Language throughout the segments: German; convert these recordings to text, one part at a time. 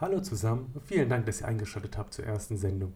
Hallo zusammen vielen Dank, dass ihr eingeschaltet habt zur ersten Sendung.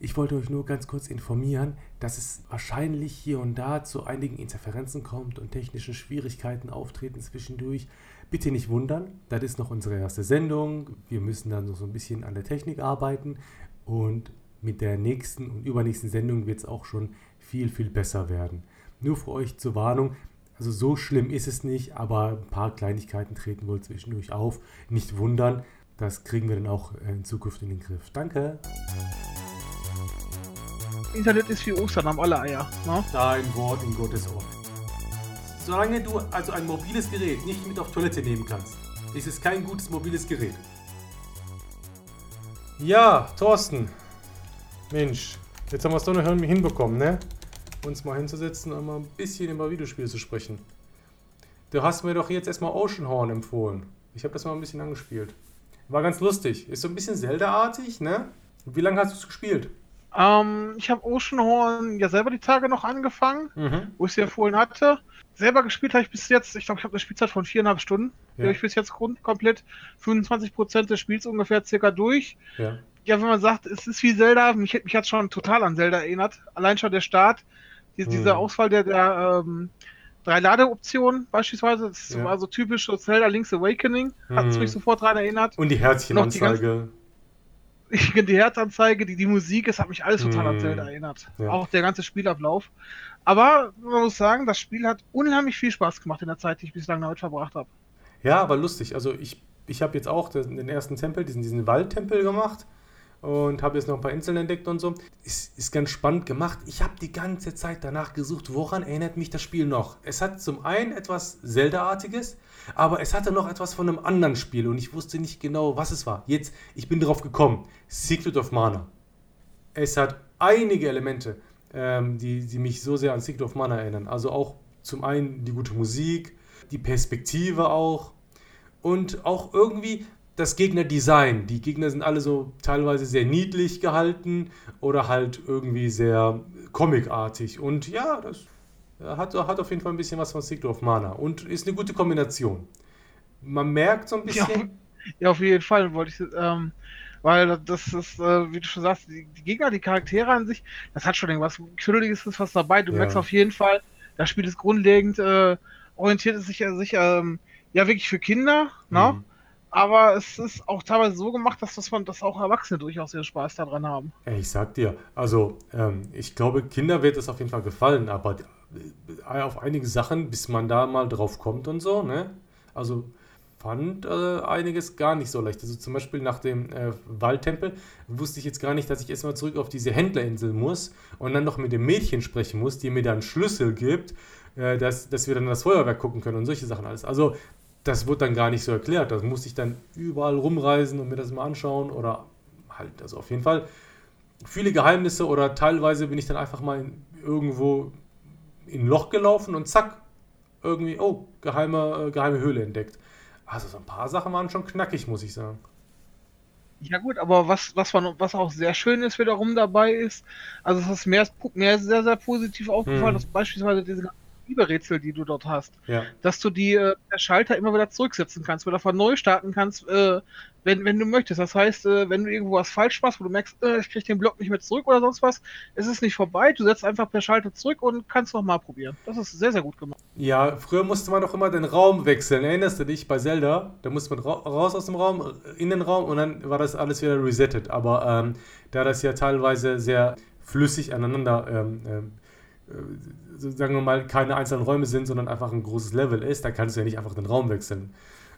Ich wollte euch nur ganz kurz informieren, dass es wahrscheinlich hier und da zu einigen Interferenzen kommt und technischen Schwierigkeiten auftreten zwischendurch. Bitte nicht wundern, das ist noch unsere erste Sendung. Wir müssen dann noch so ein bisschen an der Technik arbeiten und mit der nächsten und übernächsten Sendung wird es auch schon viel, viel besser werden. Nur für euch zur Warnung, also so schlimm ist es nicht, aber ein paar Kleinigkeiten treten wohl zwischendurch auf. Nicht wundern, das kriegen wir dann auch in Zukunft in den Griff. Danke. Internet ist wie Ostern, haben alle Eier. Ne? Dein Wort in Gottes Ohr. Solange du also ein mobiles Gerät nicht mit auf Toilette nehmen kannst, ist es kein gutes mobiles Gerät. Ja, Thorsten. Mensch, jetzt haben wir es doch noch irgendwie hinbekommen, ne? Uns mal hinzusetzen und mal ein bisschen über Videospiele zu sprechen. Du hast mir doch jetzt erstmal Oceanhorn empfohlen. Ich habe das mal ein bisschen angespielt. War ganz lustig. Ist so ein bisschen Zelda-artig, ne? Wie lange hast du es gespielt? Ähm, ich habe Oceanhorn ja selber die Tage noch angefangen, Mhm. wo ich sie empfohlen hatte. Selber gespielt habe ich bis jetzt, ich glaube, ich habe eine Spielzeit von viereinhalb Stunden. Die Ja. habe ich bis jetzt komplett 25% des Spiels ungefähr circa durch. Ja. Ja, wenn man sagt, es ist wie Zelda, mich, mich hat schon total an Zelda erinnert. Allein schon der Start, die, Mhm. diese Auswahl der, der ähm, drei Ladeoptionen beispielsweise, das Ja. war so typisch so Zelda Link's Awakening, hat es Mhm. mich sofort daran erinnert. Und die Herzchenanzeige. die Herzanzeige, die, die Musik, es hat mich alles total an Mm. Zelda erinnert. Ja. Auch der ganze Spielablauf. Aber man muss sagen, das Spiel hat unheimlich viel Spaß gemacht in der Zeit, die ich bislang damit verbracht habe. Ja, war lustig. Also ich, ich habe jetzt auch den, den ersten Tempel, diesen, diesen Waldtempel gemacht und habe jetzt noch ein paar Inseln entdeckt und so. Ist, ist ganz spannend gemacht. Ich habe die ganze Zeit danach gesucht, woran erinnert mich das Spiel noch. Es hat zum einen etwas Zelda-artiges, aber es hatte noch etwas von einem anderen Spiel und ich wusste nicht genau, was es war. Jetzt, ich bin drauf gekommen. Secret of Mana. Es hat einige Elemente, ähm, die, die mich so sehr an Secret of Mana erinnern. Also auch zum einen die gute Musik, die Perspektive auch und auch irgendwie das Gegnerdesign. Die Gegner sind alle so teilweise sehr niedlich gehalten oder halt irgendwie sehr comicartig. Und ja, das hat, hat auf jeden Fall ein bisschen was von Secret of Mana und ist eine gute Kombination. Man merkt so ein bisschen. ja, auf jeden Fall wollte ich, ähm, weil das ist, äh, wie du schon sagst, die, die Gegner, die Charaktere an sich, das hat schon irgendwas Knudeliges ist was dabei. Du Ja. merkst auf jeden Fall, das Spiel ist grundlegend, äh, orientiert es sich, ja- sich ähm, ja wirklich für Kinder, ne? Mhm. Aber es ist auch teilweise so gemacht, dass, dass man, dass auch Erwachsene durchaus ihren Spaß daran haben. Ich sag dir, also ähm, ich glaube, Kinder wird es auf jeden Fall gefallen, aber äh, auf einige Sachen, bis man da mal drauf kommt und so, ne? Also fand äh, einiges gar nicht so leicht. Also zum Beispiel nach dem äh, Waldtempel wusste ich jetzt gar nicht, dass ich erstmal zurück auf diese Händlerinsel muss und dann noch mit dem Mädchen sprechen muss, die mir dann Schlüssel gibt, äh, dass, dass wir dann das Feuerwerk gucken können und solche Sachen alles. Also das wurde dann gar nicht so erklärt. Das musste ich dann überall rumreisen und mir das mal anschauen oder halt, also auf jeden Fall viele Geheimnisse oder teilweise bin ich dann einfach mal in, irgendwo in ein Loch gelaufen und zack, irgendwie, oh, geheime, äh, geheime Höhle entdeckt. Also so ein paar Sachen waren schon knackig, muss ich sagen. Ja gut, aber was, was, man, was auch sehr schön ist wiederum dabei ist, also es ist mehr, mehr sehr, sehr positiv aufgefallen, Hm. dass beispielsweise diese Liebe-Rätsel, die du dort hast, Ja. dass du die äh, Schalter immer wieder zurücksetzen kannst, wieder von neu starten kannst, äh, wenn, wenn du möchtest. Das heißt, äh, wenn du irgendwo was falsch machst, wo du merkst, äh, ich krieg den Block nicht mehr zurück oder sonst was, es ist nicht vorbei, du setzt einfach per Schalter zurück und kannst nochmal probieren. Das ist sehr, sehr gut gemacht. Ja, früher musste man doch immer den Raum wechseln. Erinnerst du dich bei Zelda? Da musste man ra raus aus dem Raum, in den Raum und dann war das alles wieder resettet. Aber ähm, da das ja teilweise sehr flüssig aneinander, ähm, ähm, äh, sagen wir mal, keine einzelnen Räume sind, sondern einfach ein großes Level ist, da kannst du ja nicht einfach den Raum wechseln.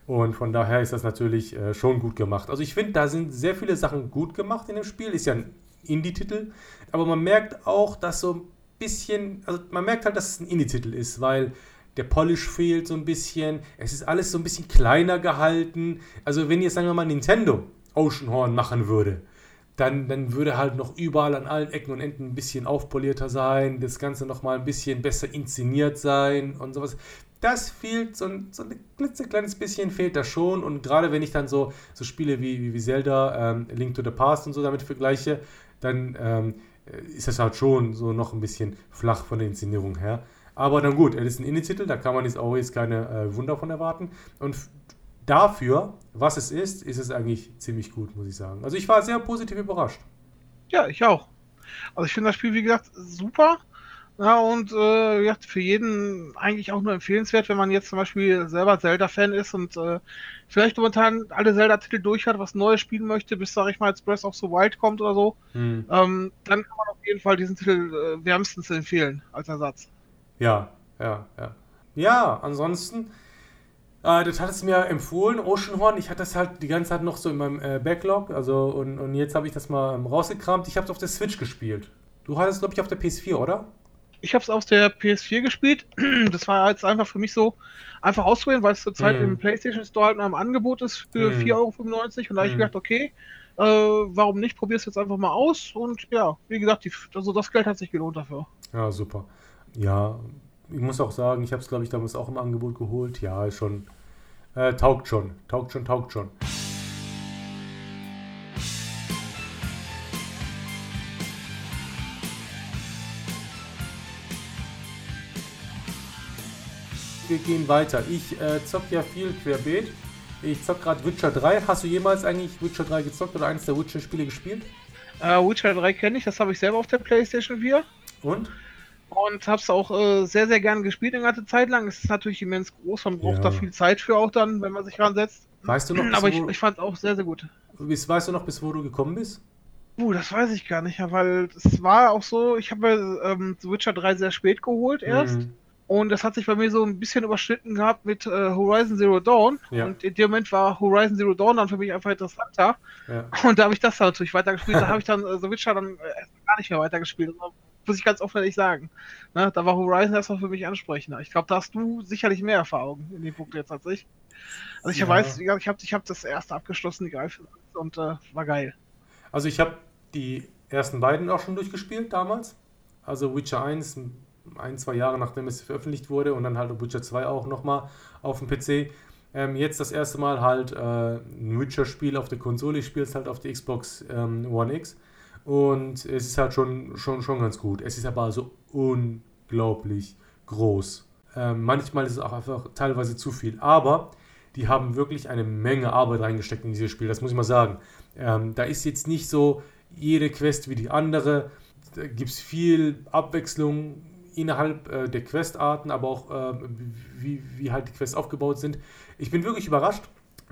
Und von daher ist das natürlich äh, schon gut gemacht. Also ich finde, da sind sehr viele Sachen gut gemacht in dem Spiel. Ist ja ein Indie-Titel. Aber man merkt auch, dass so ein bisschen, also man merkt halt, dass es ein Indie-Titel ist, weil der Polish fehlt so ein bisschen. Es ist alles so ein bisschen kleiner gehalten. Also wenn jetzt, sagen wir mal, Nintendo Oceanhorn machen würde, dann, dann würde halt noch überall an allen Ecken und Enden ein bisschen aufpolierter sein, das Ganze nochmal ein bisschen besser inszeniert sein und sowas. Das fehlt, so ein, so ein klitzekleines bisschen fehlt da schon. Und gerade wenn ich dann so, so Spiele wie, wie, wie Zelda, ähm, Link to the Past und so damit vergleiche, dann ähm, ist das halt schon so noch ein bisschen flach von der Inszenierung her. Aber dann gut, es ist ein Indie-Titel, da kann man jetzt auch jetzt keine äh, Wunder von erwarten. Und dafür, was es ist, ist es eigentlich ziemlich gut, muss ich sagen. Also ich war sehr positiv überrascht. Ja, ich auch. Also ich finde das Spiel, wie gesagt, super. Ja, und äh, ja, für jeden eigentlich auch nur empfehlenswert, wenn man jetzt zum Beispiel selber Zelda-Fan ist und äh, vielleicht momentan alle Zelda-Titel durch hat, was Neues spielen möchte, bis, sag ich mal, jetzt Breath of the Wild kommt oder so, hm. ähm, dann kann man auf jeden Fall diesen Titel äh, wärmstens empfehlen als Ersatz. Ja, ja, ja. Ja, ansonsten, äh, das hat es mir empfohlen, Oceanhorn. Ich hatte das halt die ganze Zeit noch so in meinem äh, Backlog, also und, und jetzt habe ich das mal ähm, rausgekramt. Ich habe es auf der Switch gespielt. Du hattest, glaube ich, auf der PS4, oder? Ich habe es auf der PS4 gespielt. Das war jetzt einfach für mich so einfach auszuwählen, weil es zurzeit mm. im PlayStation Store halt noch im Angebot ist für mm. 4,95 Euro. Und da habe ich mm. gedacht, okay, äh, warum nicht? Probier es jetzt einfach mal aus. Und ja, wie gesagt, die, also das Geld hat sich gelohnt dafür. Ja, super. Ja, ich muss auch sagen, ich habe es, glaube ich, damals auch im Angebot geholt. Ja, schon. Äh, taugt schon. Taugt schon, taugt schon. wir gehen weiter. Ich äh, zock ja viel querbeet. Ich zock gerade Witcher 3. Hast du jemals eigentlich Witcher 3 gezockt oder eines der Witcher-Spiele gespielt? Äh, Witcher 3 kenne ich, das habe ich selber auf der PlayStation 4. Und? Und habe es auch äh, sehr, sehr gern gespielt eine ganze Zeit lang. Es ist natürlich immens groß, man braucht ja. da viel Zeit für auch dann, wenn man sich ransetzt. Weißt du noch? Aber ich, ich fand es auch sehr, sehr gut. Bis, weißt du noch, bis wo du gekommen bist? Uh, das weiß ich gar nicht, weil es war auch so, ich habe ähm, Witcher 3 sehr spät geholt erst. Mhm. Und das hat sich bei mir so ein bisschen überschnitten gehabt mit äh, Horizon Zero Dawn. Ja. Und in dem Moment war Horizon Zero Dawn dann für mich einfach interessanter. Ja. Und da habe ich das dann natürlich weitergespielt. da habe ich dann äh, The Witcher dann äh, gar nicht mehr weitergespielt. Muss ich ganz offen ehrlich sagen. Ne? Da war Horizon erstmal für mich ansprechender. Ich glaube, da hast du sicherlich mehr Erfahrung in dem Punkt jetzt als ich. Also ich ja. weiß, ich habe ich hab das erste abgeschlossen, die Greife, und äh, war geil. Also ich habe die ersten beiden auch schon durchgespielt damals. Also Witcher 1 ein, zwei Jahre nachdem es veröffentlicht wurde und dann halt Witcher 2 auch nochmal auf dem PC. Ähm, jetzt das erste Mal halt äh, ein Witcher-Spiel auf der Konsole. Ich spiele es halt auf der Xbox ähm, One X. Und es ist halt schon, schon, schon ganz gut. Es ist aber so unglaublich groß. Ähm, manchmal ist es auch einfach teilweise zu viel. Aber die haben wirklich eine Menge Arbeit reingesteckt in dieses Spiel. Das muss ich mal sagen. Ähm, da ist jetzt nicht so jede Quest wie die andere. Da gibt es viel Abwechslung innerhalb äh, der Questarten, aber auch äh, wie, wie halt die Quests aufgebaut sind. Ich bin wirklich überrascht,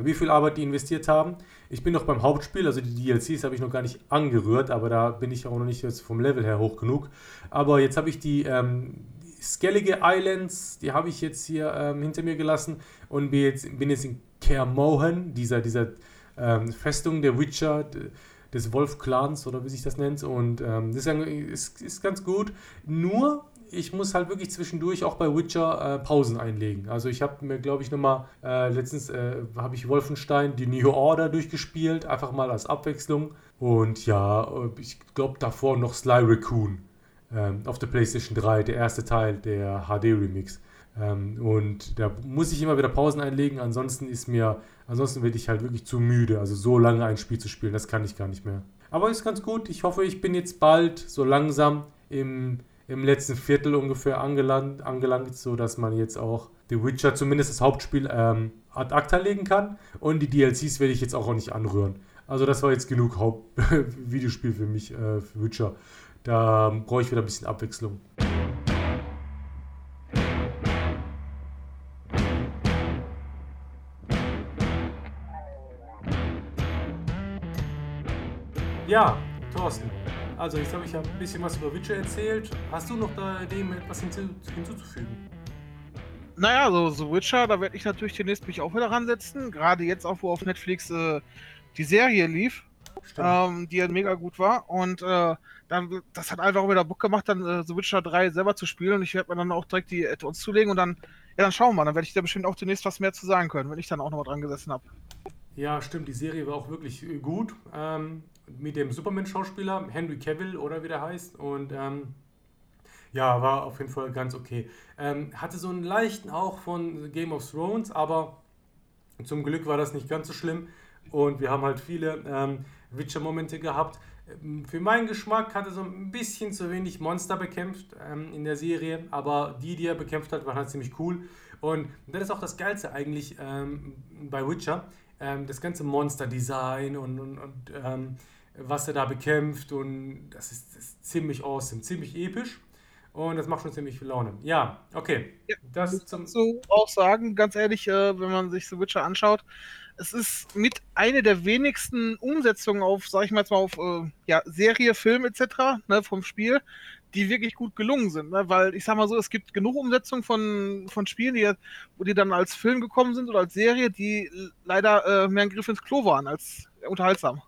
wie viel Arbeit die investiert haben. Ich bin noch beim Hauptspiel, also die DLCs habe ich noch gar nicht angerührt, aber da bin ich auch noch nicht vom Level her hoch genug. Aber jetzt habe ich die ähm, Skellige Islands, die habe ich jetzt hier ähm, hinter mir gelassen und bin jetzt, bin jetzt in Kermohan, dieser, dieser ähm, Festung der Witcher, des Wolf-Clans oder wie sich das nennt. Und ähm, das ist, ist, ganz gut. Nur ich muss halt wirklich zwischendurch auch bei Witcher äh, Pausen einlegen. Also ich habe mir, glaube ich, nochmal, äh, letztens äh, habe ich Wolfenstein, die New Order durchgespielt, einfach mal als Abwechslung. Und ja, ich glaube davor noch Sly Raccoon ähm, auf der PlayStation 3, der erste Teil der HD-Remix. Ähm, und da muss ich immer wieder Pausen einlegen, ansonsten ist mir, ansonsten werde ich halt wirklich zu müde, also so lange ein Spiel zu spielen, das kann ich gar nicht mehr. Aber ist ganz gut, ich hoffe, ich bin jetzt bald so langsam im im letzten Viertel ungefähr angelangt, angelangt so dass man jetzt auch The Witcher zumindest das Hauptspiel ähm, ad acta legen kann. Und die DLCs werde ich jetzt auch, nicht anrühren. Also das war jetzt genug Hauptvideospiel für mich, äh, für Witcher. Da brauche ich wieder ein bisschen Abwechslung. Ja, Thorsten, also, jetzt habe ich ja ein bisschen was über Witcher erzählt. Hast du noch da dem etwas hinzu, hinzuzufügen? Naja, so, so Witcher, da werde ich natürlich demnächst mich auch wieder ransetzen. Gerade jetzt auch, wo auf Netflix äh, die Serie lief, ähm, die ja mega gut war. Und äh, dann, das hat einfach wieder Bock gemacht, dann äh, The Witcher 3 selber zu spielen. Und ich werde mir dann auch direkt die Add-ons zulegen und dann, ja, dann schauen wir mal. Dann werde ich da bestimmt auch demnächst was mehr zu sagen können, wenn ich dann auch noch mal dran gesessen habe. Ja, stimmt, die Serie war auch wirklich äh, gut. Ähm, mit dem Superman-Schauspieler, Henry Cavill oder wie der heißt. Und ähm, ja, war auf jeden Fall ganz okay. Ähm, hatte so einen leichten Hauch von Game of Thrones, aber zum Glück war das nicht ganz so schlimm. Und wir haben halt viele ähm, Witcher-Momente gehabt. Ähm, für meinen Geschmack hatte so ein bisschen zu wenig Monster bekämpft ähm, in der Serie, aber die, die er bekämpft hat, waren halt ziemlich cool. Und das ist auch das Geilste eigentlich ähm, bei Witcher. Ähm, das ganze Monster-Design und, und, und was er da bekämpft und das ist, das ist, ziemlich awesome, ziemlich episch und das macht schon ziemlich viel Laune. Ja, okay. Ja, das zum so auch sagen, ganz ehrlich, äh, wenn man sich The Witcher anschaut, es ist mit eine der wenigsten Umsetzungen auf, sag ich mal jetzt mal auf äh, ja, Serie, Film etc. Ne, vom Spiel, die wirklich gut gelungen sind. Ne? Weil ich sag mal so, es gibt genug Umsetzungen von, von Spielen, die, wo die dann als Film gekommen sind oder als Serie, die leider äh, mehr ein Griff ins Klo waren als unterhaltsam.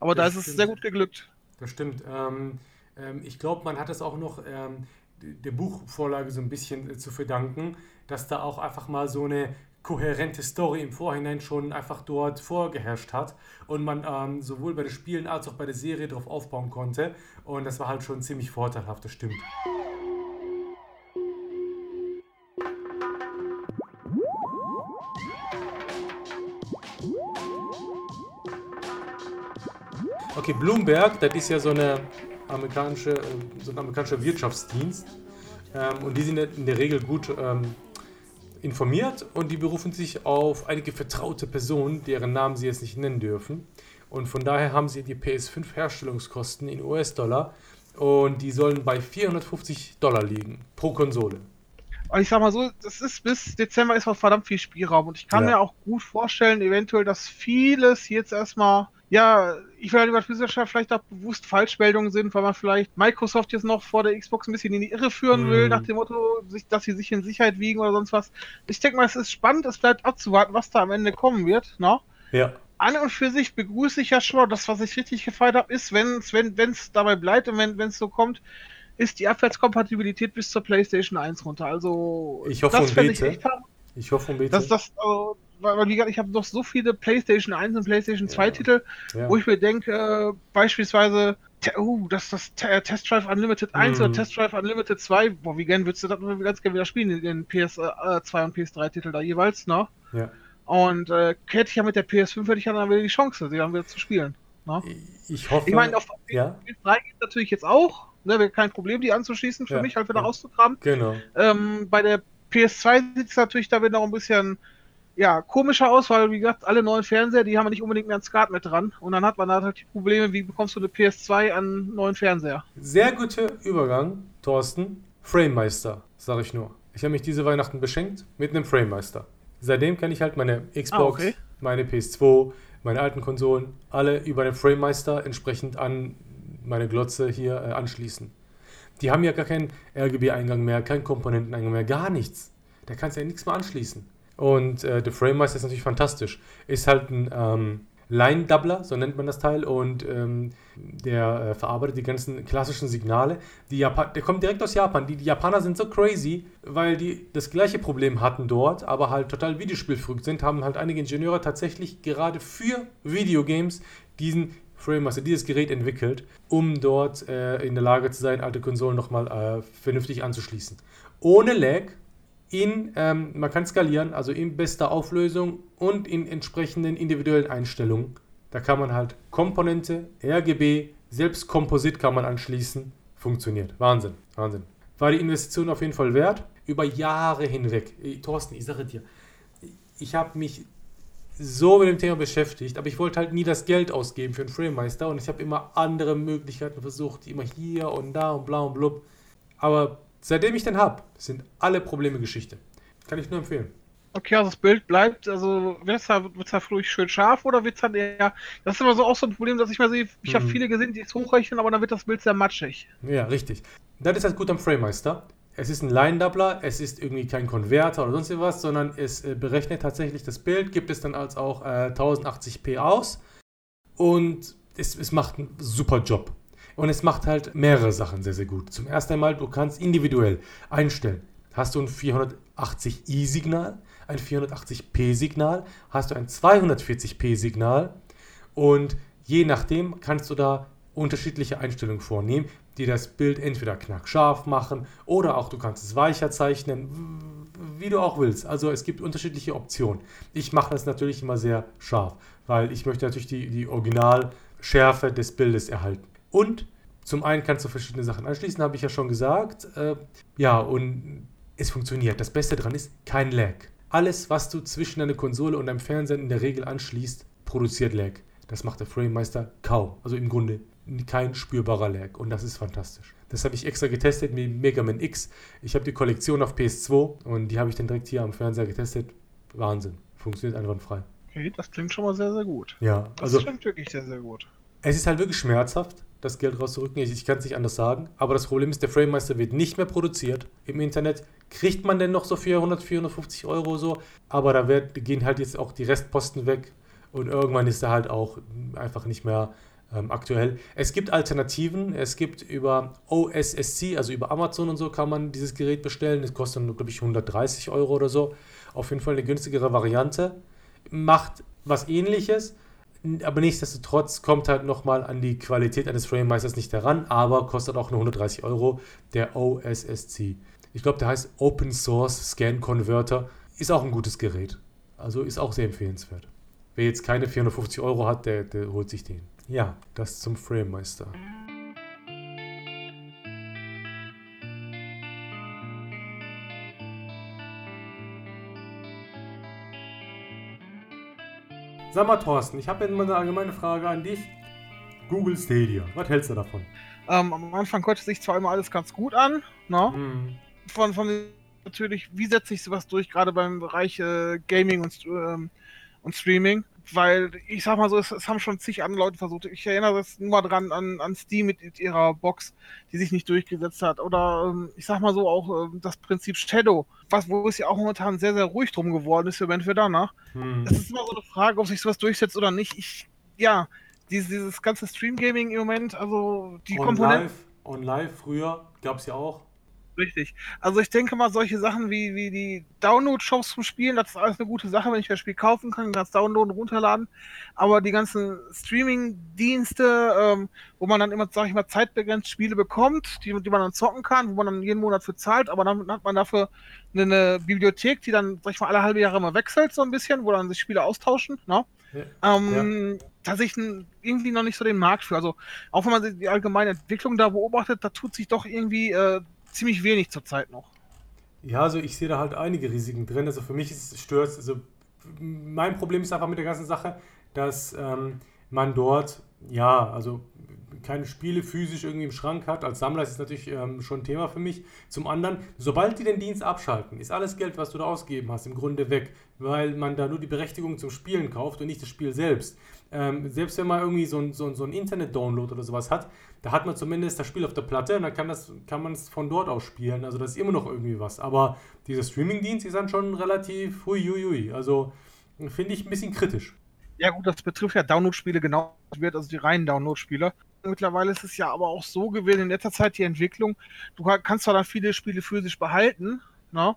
Aber das da ist stimmt. es sehr gut geglückt. Das stimmt. Ähm, ähm, ich glaube, man hat es auch noch ähm, der Buchvorlage so ein bisschen äh, zu verdanken, dass da auch einfach mal so eine kohärente Story im Vorhinein schon einfach dort vorgeherrscht hat und man ähm, sowohl bei den Spielen als auch bei der Serie darauf aufbauen konnte. Und das war halt schon ziemlich vorteilhaft, das stimmt. Okay, Bloomberg, das ist ja so eine amerikanische, äh, so ein amerikanischer Wirtschaftsdienst. Ähm, und die sind in der Regel gut ähm, informiert und die berufen sich auf einige vertraute Personen, deren Namen sie jetzt nicht nennen dürfen. Und von daher haben sie die PS5 Herstellungskosten in US-Dollar und die sollen bei 450 Dollar liegen pro Konsole. Und ich sag mal so, das ist bis Dezember ist noch verdammt viel Spielraum und ich kann ja. mir auch gut vorstellen, eventuell, dass vieles jetzt erstmal ja, ich will halt über Twitter vielleicht auch bewusst Falschmeldungen sind, weil man vielleicht Microsoft jetzt noch vor der Xbox ein bisschen in die Irre führen mm. will, mhm. nach dem Motto, dass sie sich in Sicherheit wiegen oder sonst was. Ich denke mal, es ist spannend, es bleibt abzuwarten, was da am Ende kommen wird, ne? Ja. An und für sich begrüße ich ja schon, das, was ich richtig gefeiert habe, ist, wenn es wenn, wenn's dabei bleibt und wenn es so kommt, ist die Abwärtskompatibilität bis zur PlayStation 1 runter. Also, ich hoffe das und bete. Ich, ich hoffe und bete. Das, das, also, weil, wie gesagt, ich habe noch so viele PlayStation 1 und PlayStation 2 ja. Titel, ja. wo ich mir denke, äh, beispielsweise, oh, das das Test Drive Unlimited 1 mhm. oder Test Drive Unlimited 2, boah, wie gern würdest du das ganz gerne wieder spielen, in den PS2 äh, und PS3 Titel da jeweils, ne? Ja. Und äh, hätte ich ja mit der PS5 hätte ich ja dann wieder die Chance, sie dann wieder zu spielen. Ne? Ich hoffe. Ich meine, auf ja? PS3 geht natürlich jetzt auch, ne, kein Problem, die anzuschließen, für mich halt wieder rauszugraben. Genau. Ähm, bei der PS2 sieht es natürlich da wieder noch ein bisschen ja, komischer aus, weil, wie gesagt, alle neuen Fernseher, die haben nicht unbedingt mehr ein SCART mit dran. Und dann hat man halt die Probleme, wie bekommst du eine PS2 an neuen Fernseher? Sehr guter Übergang, Thorsten. Framemeister, sag ich nur. Ich habe mich diese Weihnachten beschenkt mit einem Framemeister. Seitdem kann ich halt meine Xbox, ah, okay. meine PS2, meine alten Konsolen, alle über den Framemeister entsprechend an meine Glotze hier äh, anschließen. Die haben ja gar keinen RGB-Eingang mehr, keinen Komponenteneingang mehr, gar nichts. Da kannst du ja nichts mehr anschließen. Und äh, der Framemeister ist natürlich fantastisch. Ist halt ein ähm, Line-Doubler, so nennt man das Teil, und ähm, der äh, verarbeitet die ganzen klassischen Signale. Die Japan der kommt direkt aus Japan. Die, die, Japaner sind so crazy, weil die das gleiche Problem hatten dort, aber halt total videospielverrückt sind, haben halt einige Ingenieure tatsächlich gerade für Videogames diesen Framemaster, dieses Gerät entwickelt, um dort äh, in der Lage zu sein, alte Konsolen nochmal äh, vernünftig anzuschließen. Ohne Lag, in, ähm, man kann skalieren, also in bester Auflösung und in entsprechenden individuellen Einstellungen. Da kann man halt Komponente, RGB, selbst Komposit kann man anschließen. Funktioniert. Wahnsinn, Wahnsinn. War die Investition auf jeden Fall wert. Über Jahre hinweg. Ey, Thorsten, ich sage dir, ich habe mich so mit dem Thema beschäftigt, aber ich wollte halt nie das Geld ausgeben für einen Framemeister und ich habe immer andere Möglichkeiten versucht, immer hier und da und bla und blub. Aber Seitdem ich den habe, sind alle Probleme Geschichte. Kann ich nur empfehlen. Okay, also das Bild bleibt, also wird es da, wird's da ruhig schön scharf oder wird es dann eher. Das ist immer so auch so ein Problem, dass ich mal sehe, ich mhm. habe viele gesehen, die es hochrechnen, aber dann wird das Bild sehr matschig. Ja, richtig. Das ist halt gut am Framemeister. Es ist ein Line-Doubler, es ist irgendwie kein Konverter oder sonst was, sondern es äh, berechnet tatsächlich das Bild, gibt es dann als auch äh, 1080p aus und es, es macht einen super Job. Und es macht halt mehrere Sachen sehr, sehr gut. Zum ersten einmal, du kannst individuell einstellen. Hast du ein 480i-Signal, ein 480p-Signal, hast du ein 240p-Signal und je nachdem kannst du da unterschiedliche Einstellungen vornehmen, die das Bild entweder knackscharf machen oder auch du kannst es weicher zeichnen, wie du auch willst. Also es gibt unterschiedliche Optionen. Ich mache das natürlich immer sehr scharf, weil ich möchte natürlich die, die Originalschärfe des Bildes erhalten. Und zum einen kannst du verschiedene Sachen anschließen, habe ich ja schon gesagt. Äh, ja, und es funktioniert. Das Beste daran ist kein Lag. Alles, was du zwischen deiner Konsole und deinem Fernseher in der Regel anschließt, produziert Lag. Das macht der Framemeister kaum. Also im Grunde kein spürbarer Lag. Und das ist fantastisch. Das habe ich extra getestet mit Mega Man X. Ich habe die Kollektion auf PS2 und die habe ich dann direkt hier am Fernseher getestet. Wahnsinn. Funktioniert einwandfrei. Okay, das klingt schon mal sehr, sehr gut. Ja, Das also klingt wirklich sehr, sehr gut. es ist halt wirklich schmerzhaft, das Geld rauszurücken. Ich, ich kann es nicht anders sagen. Aber das Problem ist, der Framemeister wird nicht mehr produziert im Internet. Kriegt man denn noch so 400, 450 Euro so? Aber da wird, gehen halt jetzt auch die Restposten weg. Und irgendwann ist er halt auch einfach nicht mehr ähm, aktuell. Es gibt Alternativen. Es gibt über OSSC, also über Amazon und so, kann man dieses Gerät bestellen. Das kostet, glaube ich, 130 Euro oder so. Auf jeden Fall eine günstigere Variante. Macht was ähnliches. Aber nichtsdestotrotz kommt halt nochmal an die Qualität eines Framemeisters nicht heran, aber kostet auch nur 130 Euro, der OSSC. Ich glaube, der heißt Open Source Scan Converter. Ist auch ein gutes Gerät. Also ist auch sehr empfehlenswert. Wer jetzt keine 450 Euro hat, der, der holt sich den. Ja, das zum Framemeister. Sag mal, Thorsten, ich habe jetzt mal eine allgemeine Frage an dich. Google Stadia, was hältst du davon? Ähm, am Anfang hörte sich zwar immer alles ganz gut an, ne? Hm. Von, von natürlich, wie setze ich sowas durch, gerade beim Bereich äh, Gaming und, ähm, und Streaming? Weil ich sag mal so, es, es haben schon zig andere Leute versucht. Ich erinnere das nur mal dran an, an Steam mit ihrer Box, die sich nicht durchgesetzt hat. Oder ähm, ich sag mal so auch ähm, das Prinzip Shadow, was, wo es ja auch momentan sehr, sehr ruhig drum geworden ist Event für danach. Hm. Es ist immer so eine Frage, ob sich sowas durchsetzt oder nicht. Ich, ja, dieses, dieses ganze Stream-Gaming im Moment, also die On Komponenten. Live, on Live früher gab es ja auch. Richtig. Also ich denke mal, solche Sachen wie, wie die Download-Shops zum Spielen, das ist alles eine gute Sache, wenn ich das Spiel kaufen kann, kann es downloaden, runterladen. Aber die ganzen Streaming-Dienste, ähm, wo man dann immer, sag ich mal, zeitbegrenzt Spiele bekommt, die, die man dann zocken kann, wo man dann jeden Monat für zahlt, aber dann hat man dafür eine, Bibliothek, die dann, sag ich mal, alle halbe Jahre immer wechselt, so ein bisschen, wo dann sich Spiele austauschen, ne? Ja. Ähm, Da sehe ich irgendwie noch nicht so den Markt für. Also, auch wenn man die allgemeine Entwicklung da beobachtet, da tut sich doch irgendwie äh, ziemlich wenig zurzeit noch. Ja, also ich sehe da halt einige Risiken drin. Also für mich ist es stört, also mein Problem ist einfach mit der ganzen Sache, dass ähm, man dort, ja, also keine Spiele physisch irgendwie im Schrank hat. Als Sammler ist es natürlich ähm, schon ein Thema für mich. Zum anderen, sobald die den Dienst abschalten, ist alles Geld, was du da ausgegeben hast, im Grunde weg, weil man da nur die Berechtigung zum Spielen kauft und nicht das Spiel selbst. Ähm, selbst wenn man irgendwie so ein, so ein, so ein Internet-Download oder sowas hat, da hat man zumindest das Spiel auf der Platte und dann kann, das, kann man es von dort aus spielen. Also das ist immer noch irgendwie was. Aber dieser Streaming-Dienst ist dann schon relativ huiuiui. Also finde ich ein bisschen kritisch. Ja, gut, das betrifft ja Download-Spiele genau, wird also die reinen Download-Spiele. Mittlerweile ist es ja aber auch so gewesen in letzter Zeit die Entwicklung. Du ka- kannst zwar dann viele Spiele physisch behalten, ne?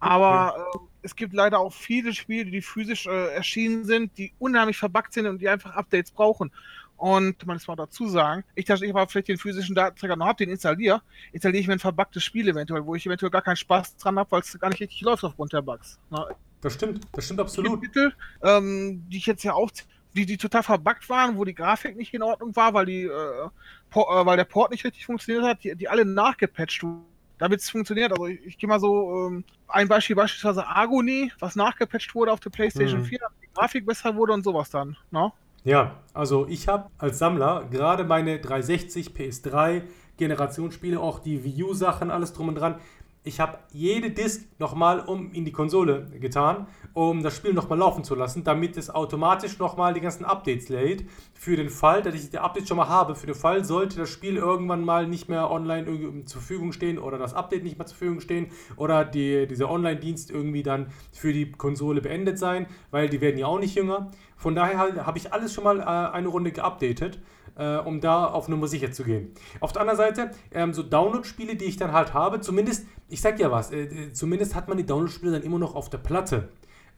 aber äh, es gibt leider auch viele Spiele, die physisch äh, erschienen sind, die unheimlich verbuggt sind und die einfach Updates brauchen. Und man muss mal dazu sagen, ich, dass ich aber vielleicht den physischen Datenträger noch habe, den installiere, installiere ich mir ein verbuggtes Spiel eventuell, wo ich eventuell gar keinen Spaß dran habe, weil es gar nicht richtig läuft aufgrund der Bugs. Ne? Das stimmt, das stimmt absolut. Titel, ähm, die ich jetzt ja auch, die, die total verbuggt waren, wo die Grafik nicht in Ordnung war, weil, die, äh, Por- äh, weil der Port nicht richtig funktioniert hat, die, die alle nachgepatcht wurden. Damit es funktioniert, also ich, ich gehe mal so, ähm, ein Beispiel beispielsweise Agony, was nachgepatcht wurde auf der PlayStation Mhm. 4, damit die Grafik besser wurde und sowas dann. Ne? Ja, also ich habe als Sammler gerade meine 360, PS3, Generationsspiele, auch die Wii U-Sachen, alles drum und dran. Ich habe jede Disk nochmal um in die Konsole getan, um das Spiel nochmal laufen zu lassen, damit es automatisch nochmal die ganzen Updates lädt. Für den Fall, dass ich die Updates schon mal habe, für den Fall, sollte das Spiel irgendwann mal nicht mehr online irgendwie zur Verfügung stehen oder das Update nicht mehr zur Verfügung stehen oder die, dieser Online-Dienst irgendwie dann für die Konsole beendet sein, weil die werden ja auch nicht jünger. Von daher habe ich alles schon mal äh, eine Runde geupdatet, äh, um da auf Nummer sicher zu gehen. Auf der anderen Seite, ähm, so Download-Spiele, die ich dann halt habe, zumindest, ich sag ja was, äh, äh, zumindest hat man die Download-Spiele dann immer noch auf der Platte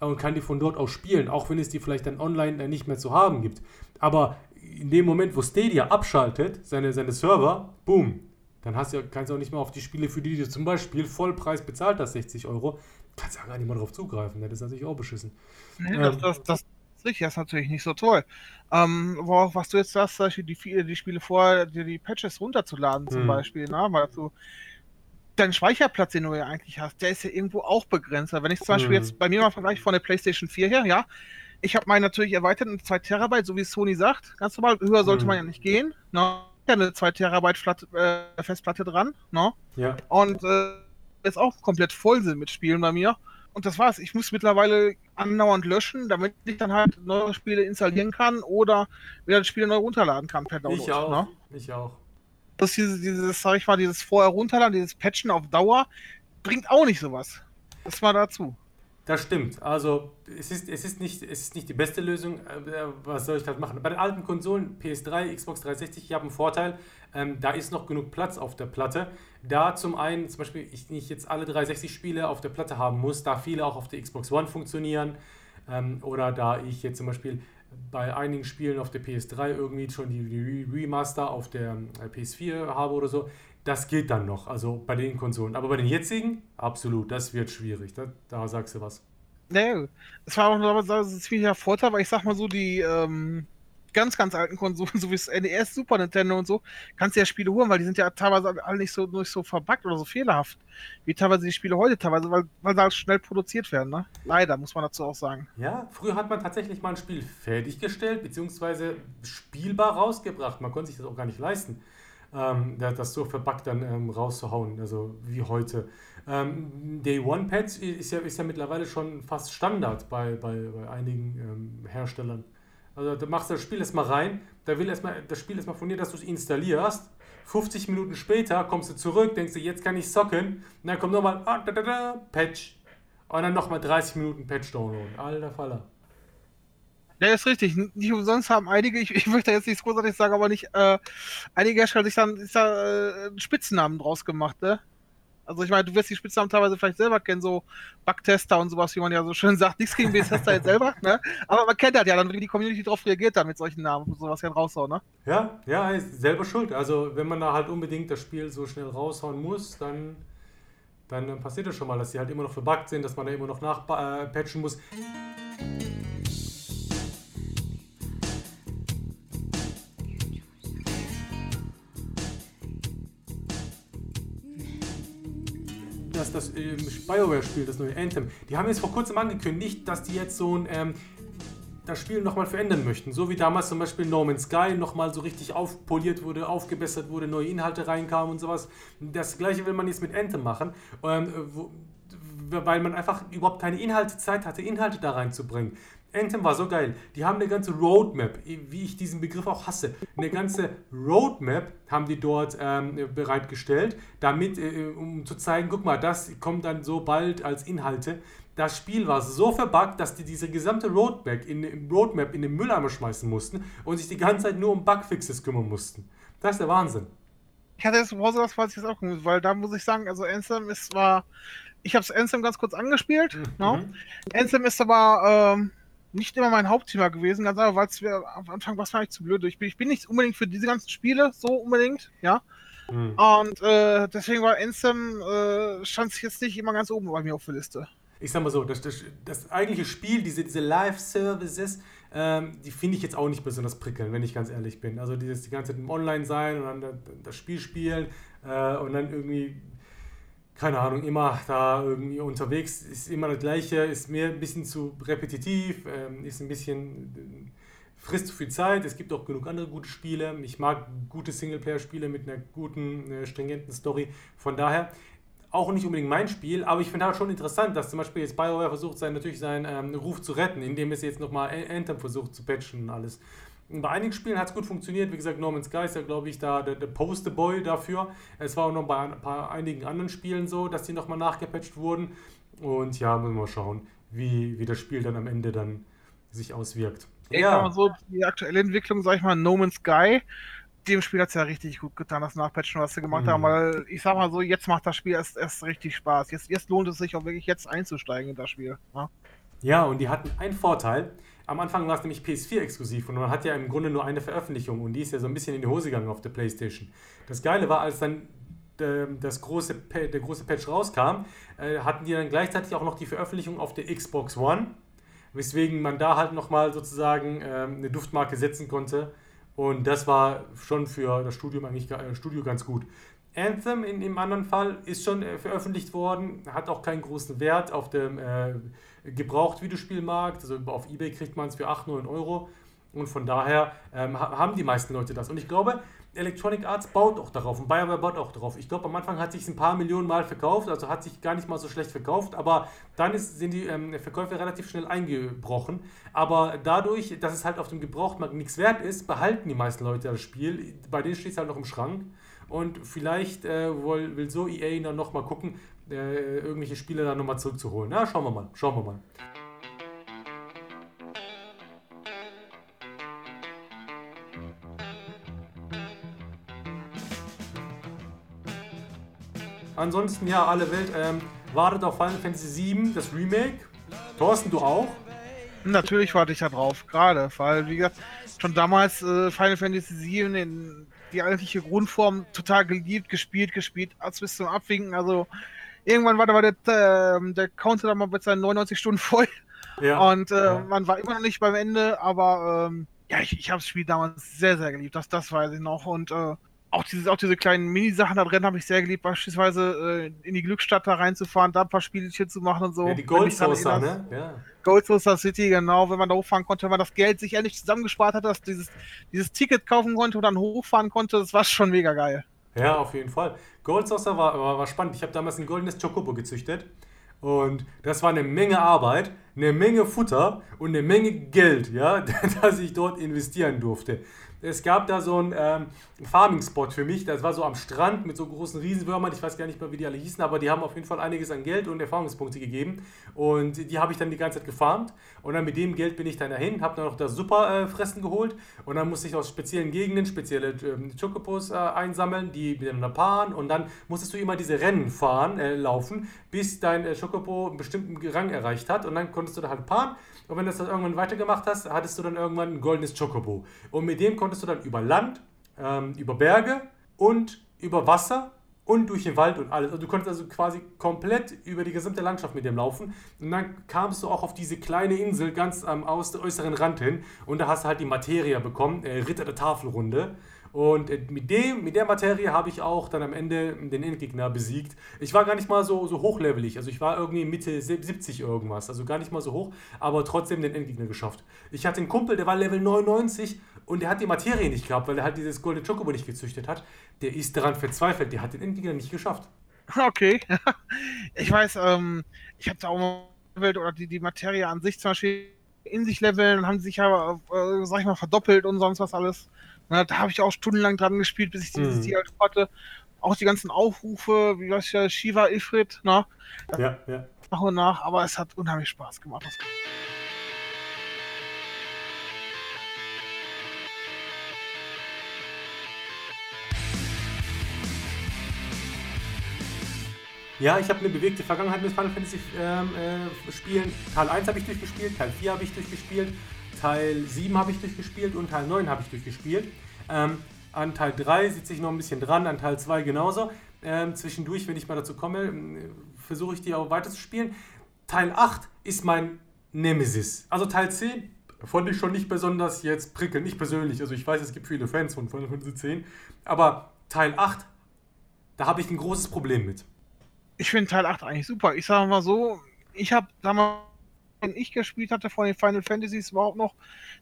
und kann die von dort aus spielen, auch wenn es die vielleicht dann online äh, nicht mehr zu haben gibt. Aber in dem Moment, wo Stadia abschaltet, seine, seine Server, boom, dann hast du ja, kannst du auch nicht mehr auf die Spiele, für die du zum Beispiel Vollpreis bezahlt hast, 60 Euro, kannst du ja gar nicht mehr drauf zugreifen. Das ist natürlich auch beschissen. Nee, das, Ähm. das, das ist richtig, das ist natürlich nicht so toll. Ähm, wo, was du jetzt sagst, zum Beispiel die, die Spiele vorher, dir die Patches runterzuladen zum Hm. Beispiel, ne? weil du dein Speicherplatz, den du ja eigentlich hast, der ist ja irgendwo auch begrenzt. Wenn ich zum Beispiel hm. jetzt bei mir mal vergleiche von der PlayStation 4 her, ja, ich habe meinen natürlich erweitert in 2 Terabyte, so wie Sony sagt. Ganz normal, höher sollte hm. man ja nicht gehen. Ne? eine 2 Terabyte Flat äh, Festplatte dran. Ne? Ja. Und äh, ist auch komplett voll sind mit Spielen bei mir. Und das war's. Ich muss mittlerweile andauernd löschen, damit ich dann halt neue Spiele installieren kann oder wieder Spiele neu runterladen kann per Download. Ich auch. Ne? Ich auch. Das dieses, dieses, sag ich mal, dieses vorher runterladen, dieses Patchen auf Dauer, bringt auch nicht sowas. Das war dazu. Das stimmt. Also es ist, es ist, nicht, es ist nicht die beste Lösung. Äh, was soll ich das machen? Bei den alten Konsolen, PS3, Xbox 360, ich habe einen Vorteil. Ähm, da ist noch genug Platz auf der Platte. Da zum einen, zum Beispiel, ich nicht jetzt alle 360-Spiele auf der Platte haben muss, da viele auch auf der Xbox One funktionieren. Ähm, oder da ich jetzt zum Beispiel bei einigen Spielen auf der PS3 irgendwie schon die, die Remaster auf der äh, PS4 habe oder so, das geht dann noch, also bei den Konsolen. Aber bei den jetzigen, absolut, das wird schwierig. Da, da sagst du was. Nee, es war auch noch ein ziemlicher Vorteil, weil ich sag mal so, die ähm, ganz, ganz alten Konsolen, so wie das NES, Super Nintendo und so, kannst du ja Spiele holen, weil die sind ja teilweise alle nicht so, nicht so verbuggt oder so fehlerhaft, wie teilweise die Spiele heute teilweise, weil, weil sie halt schnell produziert werden, ne? Leider, muss man dazu auch sagen. Ja, früher hat man tatsächlich mal ein Spiel fertiggestellt, beziehungsweise spielbar rausgebracht. Man konnte sich das auch gar nicht leisten ähm, das so verbuggt dann ähm, rauszuhauen, also wie heute. Ähm, Day One Pads ist ja, ist ja mittlerweile schon fast Standard bei, bei, bei einigen ähm, Herstellern. Also da machst du das Spiel erstmal rein, da will erstmal das Spiel erstmal von dir, dass du es installierst. 50 Minuten später kommst du zurück, denkst du, jetzt kann ich socken. Und dann kommt nochmal ah, da, da, da, Patch. Und dann nochmal 30 Minuten Patch downloaden. Alter Faller. Ja, ist richtig. Nicht umsonst haben einige, ich, ich möchte jetzt nichts großartig sagen, aber nicht, äh, einige Hersteller sich dann ist da, äh, einen Spitznamen draus gemacht, ne? Also ich meine, du wirst die Spitznamen teilweise vielleicht selber kennen, so Bugtester und sowas, wie man ja so schön sagt. Nichts gegen Bethesda jetzt selber, ne? Aber man kennt halt ja dann, wie die Community darauf reagiert dann mit solchen Namen, sowas kann raushauen, ne? Ja, ja, ist selber schuld. Also wenn man da halt unbedingt das Spiel so schnell raushauen muss, dann, dann passiert das schon mal, dass sie halt immer noch verbuggt sind, dass man da immer noch nachpatchen äh, muss. Das, das ähm, BioWare-Spiel, das neue Anthem, die haben jetzt vor kurzem angekündigt, dass die jetzt so ein, ähm, das Spiel nochmal verändern möchten. So wie damals zum Beispiel No Man's Sky nochmal so richtig aufpoliert wurde, aufgebessert wurde, neue Inhalte reinkamen und sowas. Das gleiche will man jetzt mit Anthem machen, ähm, wo, weil man einfach überhaupt keine Inhalte Zeit hatte, Inhalte da reinzubringen. Anthem war so geil. Die haben eine ganze Roadmap, wie ich diesen Begriff auch hasse. Eine ganze Roadmap haben die dort ähm, bereitgestellt, damit, äh, um zu zeigen, guck mal, das kommt dann so bald als Inhalte. Das Spiel war so verbuggt, dass die diese gesamte Roadmap in, Roadmap in den Mülleimer schmeißen mussten und sich die ganze Zeit nur um Bugfixes kümmern mussten. Das ist der Wahnsinn. Ich hatte jetzt Pause, das weiß ich jetzt auch gut, weil da muss ich sagen, also Anthem ist zwar, ich habe es Anthem ganz kurz angespielt, mhm. no? Ne? Anthem ist aber ähm, nicht immer mein Hauptthema gewesen, ganz einfach, weil es am Anfang war es zu blöd. Ich bin, ich bin nicht unbedingt für diese ganzen Spiele so unbedingt, ja. Mhm. Und äh, deswegen war Ansem, äh, stand es jetzt nicht immer ganz oben bei mir auf der Liste. Ich sag mal so, das, das, das eigentliche Spiel, diese, diese Live-Services, ähm, die finde ich jetzt auch nicht besonders prickelnd, wenn ich ganz ehrlich bin. Also dieses die ganze Zeit im Online sein und dann das Spiel spielen äh, und dann irgendwie keine Ahnung, immer da irgendwie unterwegs, ist immer das Gleiche, ist mir ein bisschen zu repetitiv, ähm, ist ein bisschen, frisst zu viel Zeit. Es gibt auch genug andere gute Spiele. Ich mag gute Singleplayer-Spiele mit einer guten, äh, stringenten Story. Von daher auch nicht unbedingt mein Spiel, aber ich finde halt schon interessant, dass zum Beispiel jetzt BioWare versucht, sein, natürlich seinen ähm, Ruf zu retten, indem es jetzt nochmal Anthem versucht zu patchen und alles. Bei einigen Spielen hat es gut funktioniert. Wie gesagt, Norman Sky ist ja, glaube ich, da der, der Posterboy dafür. Es war auch noch bei ein paar, einigen anderen Spielen so, dass die nochmal nachgepatcht wurden. Und ja, müssen wir mal schauen, wie, wie das Spiel dann am Ende dann sich auswirkt. Ich ja. mal so, die aktuelle Entwicklung, sag ich mal, No Man's Sky, dem Spiel hat es ja richtig gut getan, das Nachpatchen, was sie gemacht mhm. haben, weil ich sag mal so, jetzt macht das Spiel erst, erst richtig Spaß. Jetzt, jetzt lohnt es sich auch wirklich jetzt einzusteigen in das Spiel. Ja, ja und die hatten einen Vorteil. Am Anfang war es nämlich PS4 exklusiv und man hat ja im Grunde nur eine Veröffentlichung und die ist ja so ein bisschen in die Hose gegangen auf der PlayStation. Das Geile war, als dann ähm, das große, der große Patch rauskam, äh, hatten die dann gleichzeitig auch noch die Veröffentlichung auf der Xbox One, weswegen man da halt nochmal sozusagen ähm, eine Duftmarke setzen konnte. Und das war schon für das Studium eigentlich, äh, Studio ganz gut. Anthem in dem anderen Fall ist schon äh, veröffentlicht worden, hat auch keinen großen Wert auf dem äh, Gebraucht-Videospielmarkt. Also auf Ebay kriegt man es für 8, 9 Euro. Und von daher ähm, haben die meisten Leute das. Und ich glaube, Electronic Arts baut auch darauf und BioWare baut auch darauf. Ich glaube, am Anfang hat sich ein paar Millionen Mal verkauft, also hat sich gar nicht mal so schlecht verkauft, aber dann ist, sind die ähm, Verkäufe relativ schnell eingebrochen. Aber dadurch, dass es halt auf dem Gebrauchtmarkt nichts wert ist, behalten die meisten Leute das Spiel. Bei denen steht es halt noch im Schrank. Und vielleicht äh, will so EA dann nochmal gucken, äh, irgendwelche Spiele dann nochmal zurückzuholen. Na, schauen wir mal, schauen wir mal. Ansonsten, ja, alle Welt ähm, wartet auf Final Fantasy VII, das Remake. Thorsten, du auch? Natürlich warte ich da drauf, gerade, weil, wie gesagt, schon damals äh, Final Fantasy VII in die eigentliche Grundform total geliebt, gespielt, gespielt, als bis zum Abwinken. Also irgendwann war, da war der, äh, der Counter dann mal mit seinen 99 Stunden voll. Ja, und äh, ja. man war immer noch nicht beim Ende, aber ähm, ja, ich, ich habe das Spiel damals sehr, sehr geliebt. Das, das weiß ich noch. Und äh, auch, dieses, auch diese kleinen Minisachen da drin habe ich sehr geliebt, beispielsweise äh, in die Glückstadt da reinzufahren, da ein paar Spielchen zu machen und so. Ja, die Gold Saucer, ne? Ja. Gold Saucer City, genau, wenn man da hochfahren konnte, wenn man das Geld sich endlich zusammengespart hat, dass dieses, dieses Ticket kaufen konnte und dann hochfahren konnte, das war schon mega geil. Ja, auf jeden Fall. Gold Saucer war, war, war spannend. Ich habe damals ein goldenes Chocobo gezüchtet. Und das war eine Menge Arbeit, eine Menge Futter und eine Menge Geld, ja, das ich dort investieren durfte es gab da so einen ähm, Farming-Spot für mich. Das war so am Strand mit so großen Riesenwürmern. Ich weiß gar nicht mehr, wie die alle hießen, aber die haben auf jeden Fall einiges an Geld und Erfahrungspunkte gegeben. Und die habe ich dann die ganze Zeit gefarmt. Und dann mit dem Geld bin ich dann dahin, habe dann noch das Superfressen äh, geholt. Und dann musste ich aus speziellen Gegenden spezielle ähm, Chocopos äh, einsammeln, die miteinander paaren. Und dann musstest du immer diese Rennen fahren, äh, laufen, bis dein äh, Chocopo einen bestimmten Rang erreicht hat. Und dann konntest du da halt paaren. Und wenn du das dann irgendwann weitergemacht hast, hattest du dann irgendwann ein goldenes Chocobo. Und mit dem konntest du dann über Land, ähm, über Berge und über Wasser und durch den Wald und alles. Also du konntest also quasi komplett über die gesamte Landschaft mit dem laufen. Und dann kamst du auch auf diese kleine Insel ganz am äußeren Rand hin. Und da hast du halt die Materia bekommen, äh, Ritter der Tafelrunde. Und äh, mit, dem, mit der Materie habe ich auch dann am Ende den Endgegner besiegt. Ich war gar nicht mal so, so hochlevelig, also ich war irgendwie Mitte 70 irgendwas, also gar nicht mal so hoch, aber trotzdem den Endgegner geschafft. Ich hatte einen Kumpel, der war Level 99 und der hat die Materie nicht gehabt, weil er halt dieses Golden Chocobo nicht gezüchtet hat. Der ist daran verzweifelt, der hat den Endgegner nicht geschafft. Okay. ich weiß, ähm, ich habe da auch mal oder die, die Materie an sich zum Beispiel in sich leveln und haben sich ja, äh, sag ich mal, verdoppelt und sonst was alles. Na, da habe ich auch stundenlang dran gespielt, bis ich dieses mhm. Ziel halt hatte. Auch die ganzen Aufrufe, wie weiß ich, Shiva, Ifrit, na? Ja, ja. Nach und nach, aber es hat unheimlich Spaß gemacht. Ja, ich habe eine bewegte Vergangenheit mit Final Fantasy ähm, äh, Spielen. Teil 1 habe ich durchgespielt, Teil 4 habe ich durchgespielt, Teil 7 habe ich durchgespielt und Teil 9 habe ich durchgespielt. Ähm, an Teil 3 sitze ich noch ein bisschen dran, an Teil 2 genauso. Ähm, zwischendurch, wenn ich mal dazu komme, äh, versuche ich die auch weiter zu spielen. Teil 8 ist mein Nemesis. Also Teil 10 fand ich schon nicht besonders jetzt prickelnd, nicht persönlich. Also ich weiß, es gibt viele Fans von Final Fantasy 10, aber Teil 8, da habe ich ein großes Problem mit. Ich finde Teil 8 eigentlich super. Ich sage mal so, ich habe damals den ich gespielt hatte von den Final Fantasies überhaupt noch,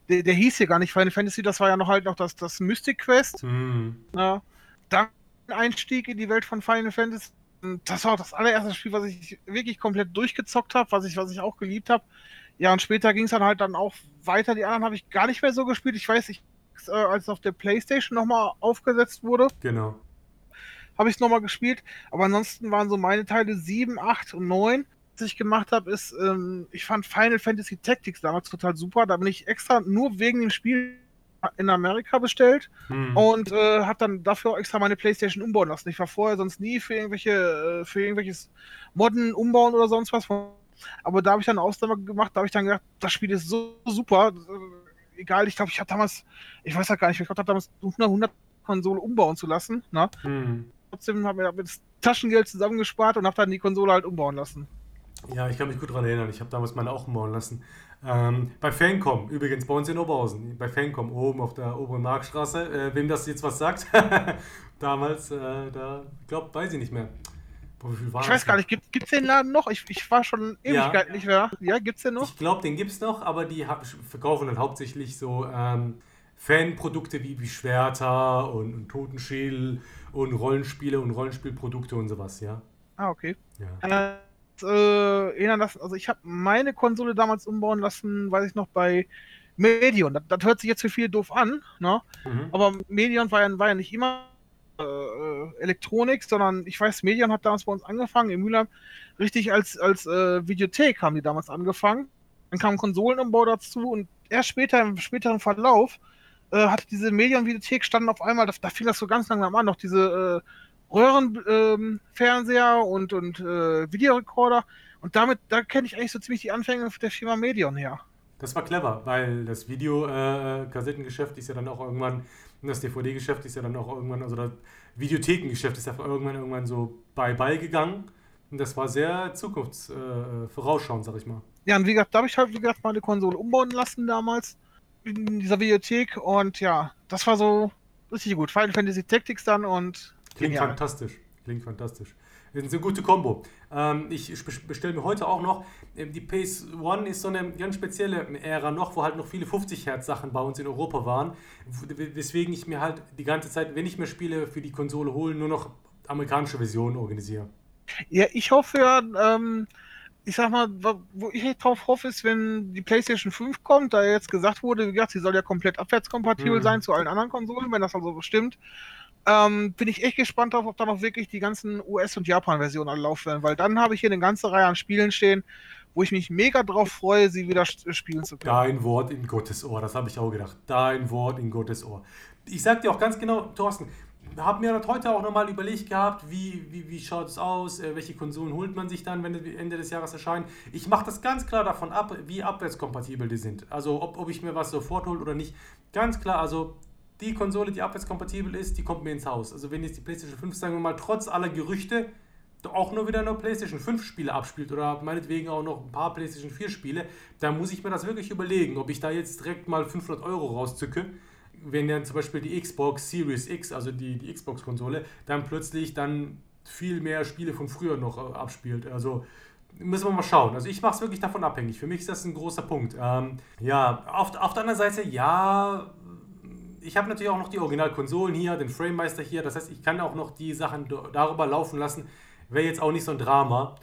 der, der hieß hier gar nicht Final Fantasy, das war ja noch halt noch das, das Mystic Quest. Mhm. Ja, dann Einstieg in die Welt von Final Fantasy. Das war auch das allererste Spiel, was ich wirklich komplett durchgezockt habe, was ich, was ich auch geliebt habe. Ja, und später ging es dann halt dann auch weiter. Die anderen habe ich gar nicht mehr so gespielt. Ich weiß, ich, äh, als es auf der Playstation nochmal aufgesetzt wurde. Genau. Habe ich es nochmal gespielt. Aber ansonsten waren so meine Teile 7, 8 und 9 was ich gemacht habe, ist, ähm, ich fand Final Fantasy Tactics damals total super. Da bin ich extra nur wegen dem Spiel in Amerika bestellt hm. und äh, habe dann dafür auch extra meine Playstation umbauen lassen. Ich war vorher sonst nie für irgendwelche äh, für irgendwelches Modden umbauen oder sonst was. Aber da habe ich dann eine Ausnahme gemacht. Da habe ich dann gedacht, das Spiel ist so super. Äh, egal, ich glaube, ich habe damals, ich weiß ja gar nicht, ich glaube, damals 100, 100 Konsole umbauen zu lassen. Ne? Hm. Trotzdem habe ich das Taschengeld zusammengespart und habe dann die Konsole halt umbauen lassen. Ja, ich kann mich gut daran erinnern. Ich habe damals meine auch umbauen lassen. Ähm, bei Fancom, übrigens bei uns in Oberhausen, bei Fancom oben auf der oberen Marktstraße. Äh, wem das jetzt was sagt, damals, äh, da, ich glaube, weiß ich nicht mehr. Boah, ich weiß gar nicht, gibt es den Laden noch? Ich, ich war schon Ewigkeit ja. nicht mehr. Ja, gibt es den noch? Ich glaube, den gibt es noch, aber die verkaufen dann hauptsächlich so ähm, Fanprodukte wie, wie Schwerter und, und Totenschädel und Rollenspiele und Rollenspielprodukte und sowas, ja. Ah, okay. Ja. Äh, äh, erinnern lassen, also ich habe meine Konsole damals umbauen lassen, weiß ich noch, bei Medion. Das, das hört sich jetzt für viele doof an, ne? Mhm. aber Medion war ja, war ja nicht immer äh, Elektronik, sondern ich weiß, Medion hat damals bei uns angefangen, im Mühlheim, richtig als, als äh, Videothek haben die damals angefangen. Dann kam Konsolenumbau dazu und erst später, im späteren Verlauf, äh, hatte diese Medion-Videothek standen auf einmal, da, da fing das so ganz langsam an, noch diese äh, Röhrenfernseher ähm, und, und äh, Videorekorder. Und damit, da kenne ich eigentlich so ziemlich die Anfänge der Firma Medion her. Das war clever, weil das Videokassettengeschäft äh, ist ja dann auch irgendwann, das DVD-Geschäft ist ja dann auch irgendwann, also das Videothekengeschäft ist ja irgendwann irgendwann so bye-bye gegangen. Und das war sehr zukunftsvorausschauend, äh, sag ich mal. Ja, und wie gesagt, da habe ich halt, wie gesagt, meine Konsole umbauen lassen damals in dieser Videothek und ja, das war so richtig gut. Final Fantasy Tactics dann und Klingt Genial. fantastisch. Klingt fantastisch. Das ist eine gute Kombo. Ähm, ich bestelle mir heute auch noch, ähm, die Pace One ist so eine ganz spezielle Ära noch, wo halt noch viele 50 Hertz Sachen bei uns in Europa waren. Weswegen ich mir halt die ganze Zeit, wenn ich mir Spiele für die Konsole hole, nur noch amerikanische Versionen organisiere. Ja, ich hoffe ja, ähm, ich sag mal, wo ich drauf hoffe, ist, wenn die PlayStation 5 kommt, da jetzt gesagt wurde, wie gesagt, sie soll ja komplett abwärtskompatibel mhm. sein zu allen anderen Konsolen, wenn das also stimmt. Ähm, bin ich echt gespannt darauf, ob da noch wirklich die ganzen US- und Japan-Versionen alle laufen werden, weil dann habe ich hier eine ganze Reihe an Spielen stehen, wo ich mich mega drauf freue, sie wieder spielen zu können. Dein Wort in Gottes Ohr, das habe ich auch gedacht. Dein Wort in Gottes Ohr. Ich sag dir auch ganz genau, Thorsten, habe mir das heute auch nochmal überlegt gehabt, wie, wie, wie schaut es aus, äh, welche Konsolen holt man sich dann, wenn die Ende des Jahres erscheinen. Ich mache das ganz klar davon ab, wie abwärtskompatibel die sind. Also ob, ob ich mir was sofort hole oder nicht. Ganz klar, also die Konsole, die abwärtskompatibel ist, die kommt mir ins Haus. Also wenn jetzt die PlayStation 5, sagen wir mal, trotz aller Gerüchte auch nur wieder nur PlayStation 5 Spiele abspielt oder meinetwegen auch noch ein paar PlayStation 4 Spiele, dann muss ich mir das wirklich überlegen, ob ich da jetzt direkt mal 500 Euro rauszücke, wenn dann zum Beispiel die Xbox Series X, also die, die Xbox-Konsole, dann plötzlich dann viel mehr Spiele von früher noch äh, abspielt. Also müssen wir mal schauen. Also ich mache es wirklich davon abhängig. Für mich ist das ein großer Punkt. Ähm, ja, auf, auf der anderen Seite, ja, ich habe natürlich auch noch die Originalkonsolen hier, den Framemeister hier. Das heißt, ich kann auch noch die Sachen darüber laufen lassen. Wäre jetzt auch nicht so ein Drama.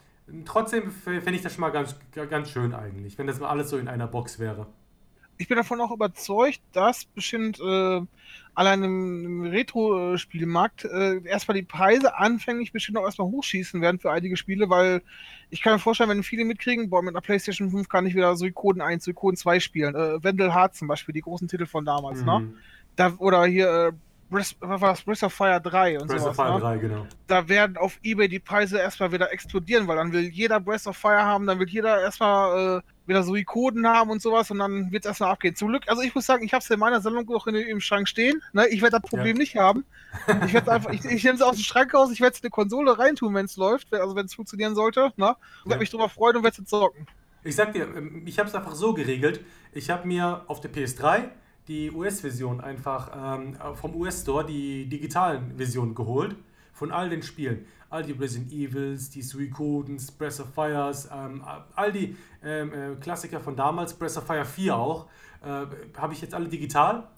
Trotzdem fände ich das schon mal ganz, ganz schön eigentlich, wenn das mal alles so in einer Box wäre. Ich bin davon auch überzeugt, dass bestimmt äh, allein im, Retro-Spielmarkt äh, erstmal die Preise anfänglich bestimmt auch erstmal hochschießen werden für einige Spiele, weil ich kann mir vorstellen, wenn viele mitkriegen, boah, mit einer PlayStation 5 kann ich wieder Suikoden 1, Suikoden 2 spielen. Äh, Wendell Hart zum Beispiel, die großen Titel von damals, ne? mhm. ne? da, oder hier, äh, Breath, was war das? Breath of Fire 3 und so. Breath sowas, of Fire ne? 3, genau. Da werden auf Ebay die Preise erstmal wieder explodieren, weil dann will jeder Breath of Fire haben, dann will jeder erstmal äh, wieder so Ikonen haben und sowas und dann wird es erstmal abgehen. Zum Glück, also ich muss sagen, ich habe es in meiner Sammlung auch in, im Schrank stehen. Ne? Ich werde das Problem ja. nicht haben. Ich werde einfach, ich, ich nehme es aus dem Schrank raus, ich werde es in eine Konsole reintun, wenn es läuft, also wenn es funktionieren sollte. Ne? Und ja. werde mich darüber freuen und werde es zocken. Ich sag dir, ähm, ich habe es einfach so geregelt. Ich habe mir auf der PS3 die US-Version einfach ähm, vom US-Store, die digitalen Versionen geholt von all den Spielen. All die Resident Evils, die Suicodens, Breath of Fires, ähm, all die ähm, äh, Klassiker von damals, Breath of Fire 4 auch, äh, habe ich jetzt alle digital.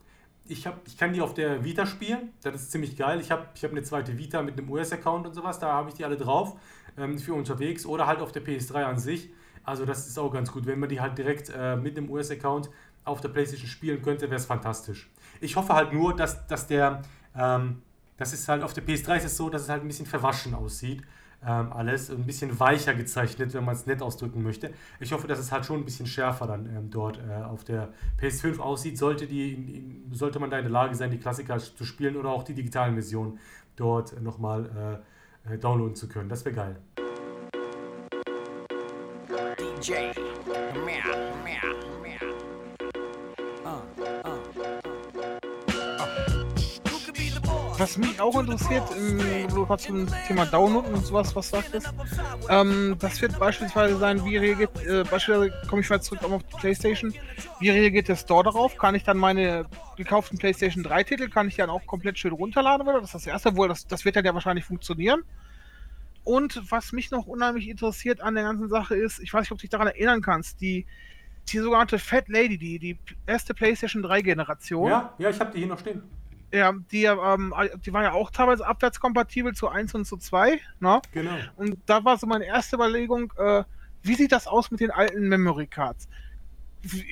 Ich, hab, ich kann die auf der Vita spielen, das ist ziemlich geil. Ich habe ich hab eine zweite Vita mit einem US-Account und sowas, da habe ich die alle drauf ähm, für unterwegs oder halt auf der PS3 an sich. Also das ist auch ganz gut, wenn man die halt direkt äh, mit einem US-Account auf der PlayStation spielen könnte, wäre es fantastisch. Ich hoffe halt nur, dass, dass der, ähm, das ist halt auf der PS3 ist es so, dass es halt ein bisschen verwaschen aussieht. Ähm, alles ein bisschen weicher gezeichnet, wenn man es nett ausdrücken möchte. Ich hoffe, dass es halt schon ein bisschen schärfer dann ähm, dort äh, auf der PS5 aussieht. Sollte, die, in, in, sollte man da in der Lage sein, die Klassiker zu spielen oder auch die digitalen Versionen dort nochmal äh, äh, downloaden zu können. Das wäre geil. DJ. Was mich auch interessiert, du zum Thema Downloaden und sowas was sagtest, ähm, das wird beispielsweise sein, wie reagiert, äh, beispielsweise komme ich mal zurück auf die Playstation, wie reagiert der Store darauf? Kann ich dann meine gekauften Playstation 3 Titel, kann ich dann auch komplett schön runterladen oder? Das ist das erste, wohl, das, das wird dann ja wahrscheinlich funktionieren. Und was mich noch unheimlich interessiert an der ganzen Sache ist, ich weiß nicht, ob du dich daran erinnern kannst, die, die sogenannte Fat Lady, die, die erste PlayStation 3 Generation. Ja, ja, ich habe die hier noch stehen. Ja, die, ähm, die war ja auch teilweise abwärtskompatibel zu 1 und zu 2. Ne? Genau. Und da war so meine erste Überlegung, äh, wie sieht das aus mit den alten Memory Cards?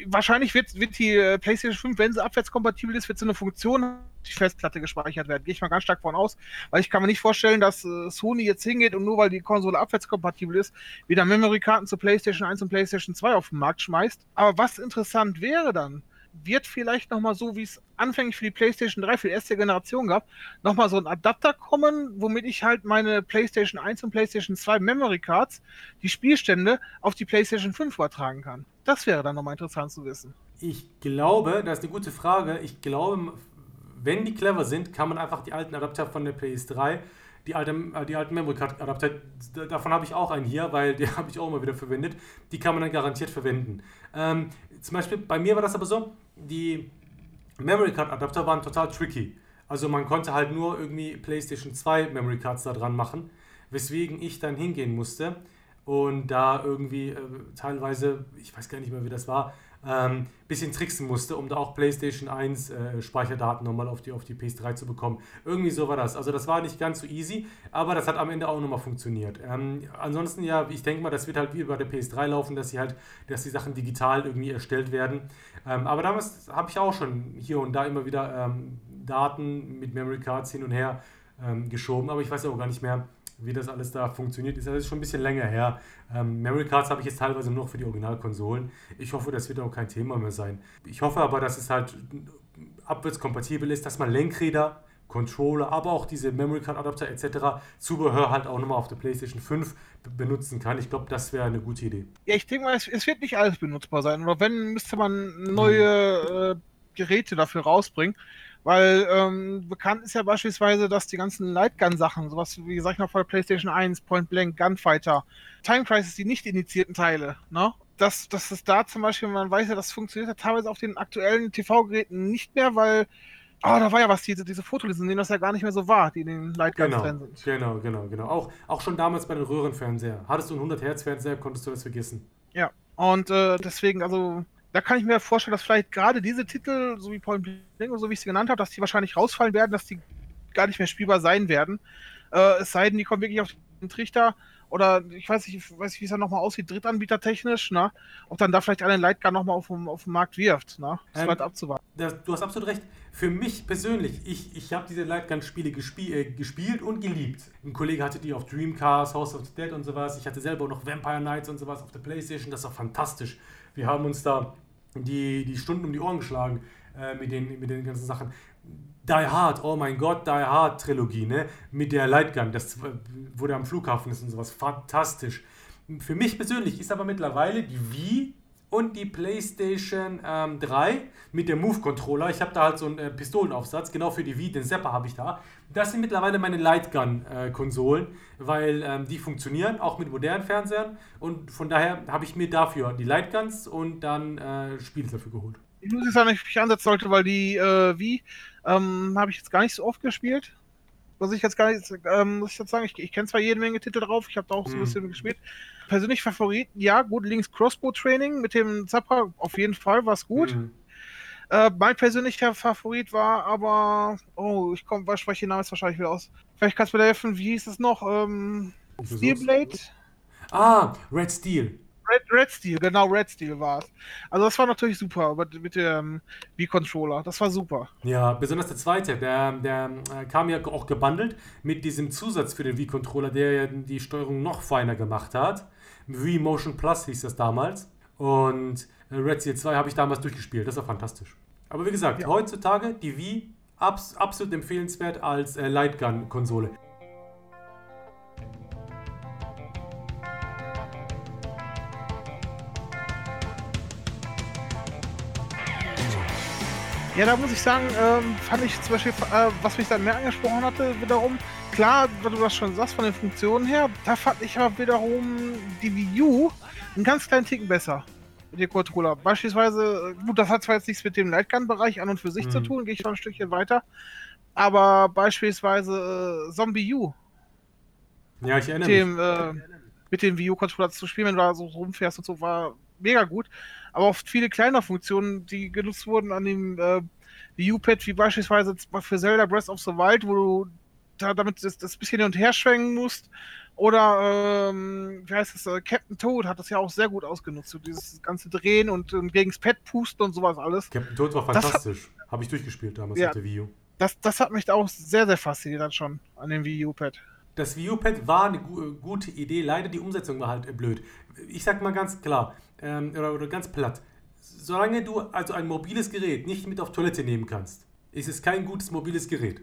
Wahrscheinlich wird, wird die äh, PlayStation 5, wenn sie abwärtskompatibel ist, wird so eine Funktion die Festplatte gespeichert werden. Gehe ich mal ganz stark von aus, weil ich kann mir nicht vorstellen, dass äh, Sony jetzt hingeht und nur weil die Konsole abwärtskompatibel ist, wieder Memory-Karten zu PlayStation 1 und PlayStation 2 auf den Markt schmeißt. Aber was interessant wäre dann, wird vielleicht nochmal so, wie es anfänglich für die PlayStation 3 für die erste Generation gab, nochmal so ein Adapter kommen, womit ich halt meine PlayStation 1 und PlayStation 2 Memory Cards, die Spielstände, auf die PlayStation 5 übertragen kann. Das wäre dann nochmal interessant zu wissen. Ich glaube, das ist eine gute Frage. Ich glaube, wenn die clever sind, kann man einfach die alten Adapter von der PS3 die, alte, äh, die alten Memory Card Adapter, davon habe ich auch einen hier, weil die habe ich auch immer wieder verwendet. Die kann man dann garantiert verwenden. Ähm, zum Beispiel bei mir war das aber so, die Memory Card Adapter waren total tricky. Also man konnte halt nur irgendwie PlayStation 2 Memory Cards da dran machen, weswegen ich dann hingehen musste und da irgendwie äh, teilweise, ich weiß gar nicht mehr, wie das war, ähm, bisschen tricksen musste, um da auch PlayStation 1 äh, Speicherdaten nochmal auf die, auf die PS3 zu bekommen. Irgendwie so war das. Also das war nicht ganz so easy, aber das hat am Ende auch nochmal funktioniert. Ähm, ansonsten ja, ich denke mal, das wird halt wie bei der PS3 laufen, dass sie halt, dass die Sachen digital irgendwie erstellt werden. Ähm, aber damals habe ich auch schon hier und da immer wieder ähm, Daten mit Memory Cards hin und her ähm, geschoben, aber ich weiß auch gar nicht mehr, wie das alles da funktioniert, ist das schon ein bisschen länger her. Ähm, Memory Cards habe ich jetzt teilweise nur noch für die Originalkonsolen. Ich hoffe, das wird auch kein Thema mehr sein. Ich hoffe aber, dass es halt abwärtskompatibel ist, dass man Lenkräder, Controller, aber auch diese Memory Card Adapter etc. Zubehör halt auch nochmal auf der PlayStation 5 benutzen kann. Ich glaube, das wäre eine gute Idee. Ja, ich denke mal, es, es, wird nicht alles benutzbar sein. Oder wenn, müsste man neue äh, Geräte dafür rausbringen. Weil ähm, bekannt ist ja beispielsweise, dass die ganzen Lightgun-Sachen, sowas wie gesagt noch von der PlayStation 1, Point Blank, Gunfighter, Time Crisis, die nicht initiierten Teile, ne? Dass, dass es da zum Beispiel, man weiß ja, das funktioniert ja teilweise auf den aktuellen TV-Geräten nicht mehr, weil Ah, oh, da war ja was, diese, diese Fotolinsen, denen das ja gar nicht mehr so war, die in den Lightguns genau, drin sind. Genau, genau, genau. Auch, auch schon damals bei den Röhrenfernseher. Hattest du einen 100-Hertz-Fernseher, konntest du das vergessen. Ja, und äh, deswegen, also da kann ich mir vorstellen, dass vielleicht gerade diese Titel, so wie Point Blank, so wie ich sie genannt habe, dass die wahrscheinlich rausfallen werden, dass die gar nicht mehr spielbar sein werden. Äh, es sei denn, die kommen wirklich auf den Trichter oder ich weiß nicht, ich weiß nicht wie es dann nochmal aussieht, Drittanbieter technisch, ne? Ob dann da vielleicht einen Lightgun nochmal auf, auf den Markt wirft, ne? Das ähm, bleibt abzuwarten. Das, du hast absolut recht. Für mich persönlich, ich, ich habe diese Lightgun-Spiele gespie äh, gespielt und geliebt. Ein Kollege hatte die auf Dreamcast, House of the Dead und sowas. Ich hatte selber noch Vampire Knights und sowas auf der Playstation. Das war fantastisch. Wir haben uns da die, die Stunden um die Ohren geschlagen äh, mit, den, mit den ganzen Sachen. Die Hard, oh mein Gott, Die Hard Trilogie, ne? Mit der Lightgun, das, der am Flughafen ist und sowas. Fantastisch. Für mich persönlich ist aber mittlerweile die Wii und die PlayStation ähm, 3 mit dem Move-Controller. Ich habe da halt so einen äh, Pistolenaufsatz, genau für die Wii, den Zapper habe ich da. Das sind mittlerweile meine Lightgun-Konsolen, weil ähm, die funktionieren, auch mit modernen Fernsehern. Und von daher habe ich mir dafür die Lightguns und dann äh, Spiele dafür geholt. Ich muss jetzt sagen, ich mich ansetzen sollte, weil die äh, Wii ähm, habe ich jetzt gar nicht so oft gespielt was ich jetzt gar nicht, ähm, muss ich jetzt sagen, ich, ich kenne zwar jede Menge Titel drauf, ich habe da auch so ein mhm. bisschen gespielt. Persönlich Favoriten, ja, gut, links Crossbow Training mit dem Zappa, auf jeden Fall, war es gut. Mhm. Äh, mein persönlicher Favorit war aber, oh, ich komme, spreche den Namen jetzt wahrscheinlich wieder aus. Vielleicht kannst du mir helfen, wie hieß es noch? Ähm, Steelblade? Ah, Red Steel. Red, Red Steel, genau, Red Steel war es. Also das war natürlich super mit, mit dem Wii-Controller. Das war super. Ja, besonders der zweite, der, der äh, kam ja auch gebundelt mit diesem Zusatz für den Wii-Controller, der ja die Steuerung noch feiner gemacht hat. Wii Motion Plus hieß das damals. Und äh, Red Steel 2 habe ich damals durchgespielt. Das war fantastisch. Aber wie gesagt, ja. heutzutage die Wii abs absolut empfehlenswert als äh, Lightgun-Konsole. Ja, da muss ich sagen, ähm, fand ich zum Beispiel, äh, was mich dann mehr angesprochen hatte, wiederum, klar, weil du das schon sagst, von den Funktionen her, da fand ich aber wiederum die Wii U einen ganz kleinen Ticken besser. Mit dem Controller. Beispielsweise, gut, das hat zwar jetzt nichts mit dem Lightgun-Bereich an und für sich Mhm. zu tun, gehe ich schon ein Stückchen weiter. Aber beispielsweise äh, Zombie U, Ja, ich erinnere mit mich. dem, äh, mit dem Wii U-Controller zu spielen, wenn du da so rumfährst und so, war mega gut. Aber auch viele kleine Funktionen, die genutzt wurden an dem äh, Wii U-Pad, wie beispielsweise für Zelda Breath of the Wild, wo du da damit das, das bisschen hin und her schwenken musst. Oder, ähm, wie heißt das, äh, Captain Toad hat das ja auch sehr gut ausgenutzt. So dieses ganze Drehen und, und gegens Pad pusten und sowas alles. Captain Toad war Das fantastisch. Habe ich durchgespielt damals Ja. auf der Wii U. Das, das hat mich da auch sehr, sehr fasziniert dann schon an dem Wii U-Pad. Das Wii U-Pad war eine gu äh, gute Idee, leider die Umsetzung war halt blöd. Ich sag mal ganz klar, ähm, oder, oder ganz platt, solange du also ein mobiles Gerät nicht mit auf Toilette nehmen kannst, ist es kein gutes mobiles Gerät.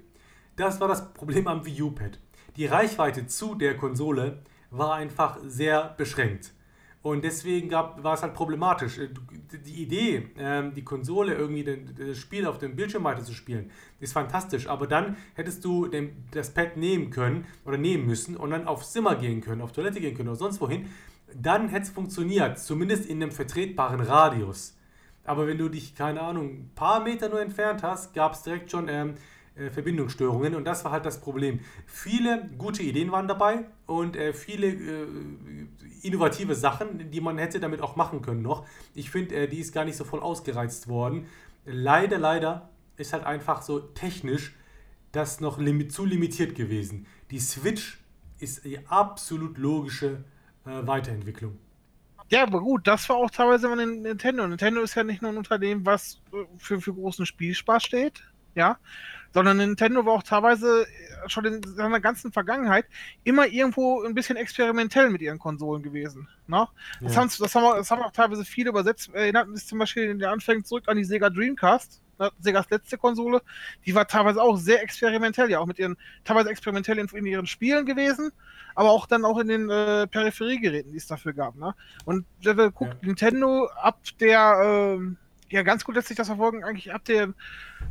Das war das Problem am Wii U-Pad. Die Reichweite zu der Konsole war einfach sehr beschränkt. Und deswegen gab, war es halt problematisch. Äh, Die Idee, ähm, die Konsole irgendwie das Spiel auf dem Bildschirm weiter zu spielen, ist fantastisch. Aber dann hättest du das Pad nehmen können oder nehmen müssen und dann aufs Zimmer gehen können, auf Toilette gehen können oder sonst wohin. Dann hätte es funktioniert, zumindest in einem vertretbaren Radius. Aber wenn du dich, keine Ahnung, ein paar Meter nur entfernt hast, gab es direkt schon ähm, äh, Verbindungsstörungen und das war halt das Problem. Viele gute Ideen waren dabei und äh, viele äh, innovative Sachen, die man hätte damit auch machen können noch. Ich finde, äh, die ist gar nicht so voll ausgereizt worden. Leider, leider ist halt einfach so technisch das noch limit zu limitiert gewesen. Die Switch ist die absolut logische äh, Weiterentwicklung. Ja, aber gut, das war auch teilweise Nin- Nintendo. Nintendo ist ja nicht nur ein Unternehmen, was äh, für, für großen Spielspaß steht, ja, sondern Nintendo war auch teilweise äh, schon in seiner ganzen Vergangenheit immer irgendwo ein bisschen experimentell mit ihren Konsolen gewesen. Ne? Das, Ja. haben, das, haben, das haben auch teilweise viele übersetzt. Erinnert mich zum Beispiel in den Anfängen zurück an die Sega Dreamcast, ne, Segas letzte Konsole. Die war teilweise auch sehr experimentell, ja, auch mit ihren, teilweise experimentell in, in ihren Spielen gewesen, aber auch dann auch in den äh, Peripheriegeräten, die es dafür gab. Ne? Und wir gucken, Ja. Nintendo ab der, ähm, ja, ganz gut lässt sich das verfolgen, eigentlich ab der,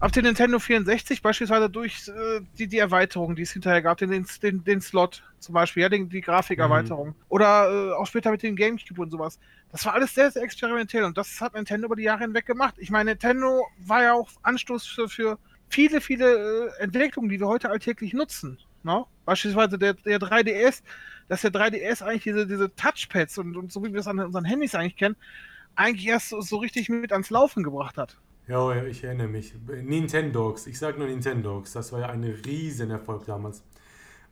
ab dem Nintendo 64, beispielsweise durch äh, die, die Erweiterung, die es hinterher gab, den, den, den Slot zum Beispiel, ja, den, die Grafikerweiterung. Oder äh, auch später mit dem Gamecube und sowas. Das war alles sehr, sehr experimentell und das hat Nintendo über die Jahre hinweg gemacht. Ich meine, Nintendo war ja auch Anstoß für, für viele, viele äh, Entwicklungen, die wir heute alltäglich nutzen. Ne? Beispielsweise der, der 3DS, dass der 3DS eigentlich diese, diese Touchpads und, und so wie wir es an unseren Handys eigentlich kennen, eigentlich erst so, so richtig mit ans Laufen gebracht hat. Ja, ich erinnere mich. Nintendogs, ich sag nur Nintendogs, das war ja ein Riesenerfolg damals.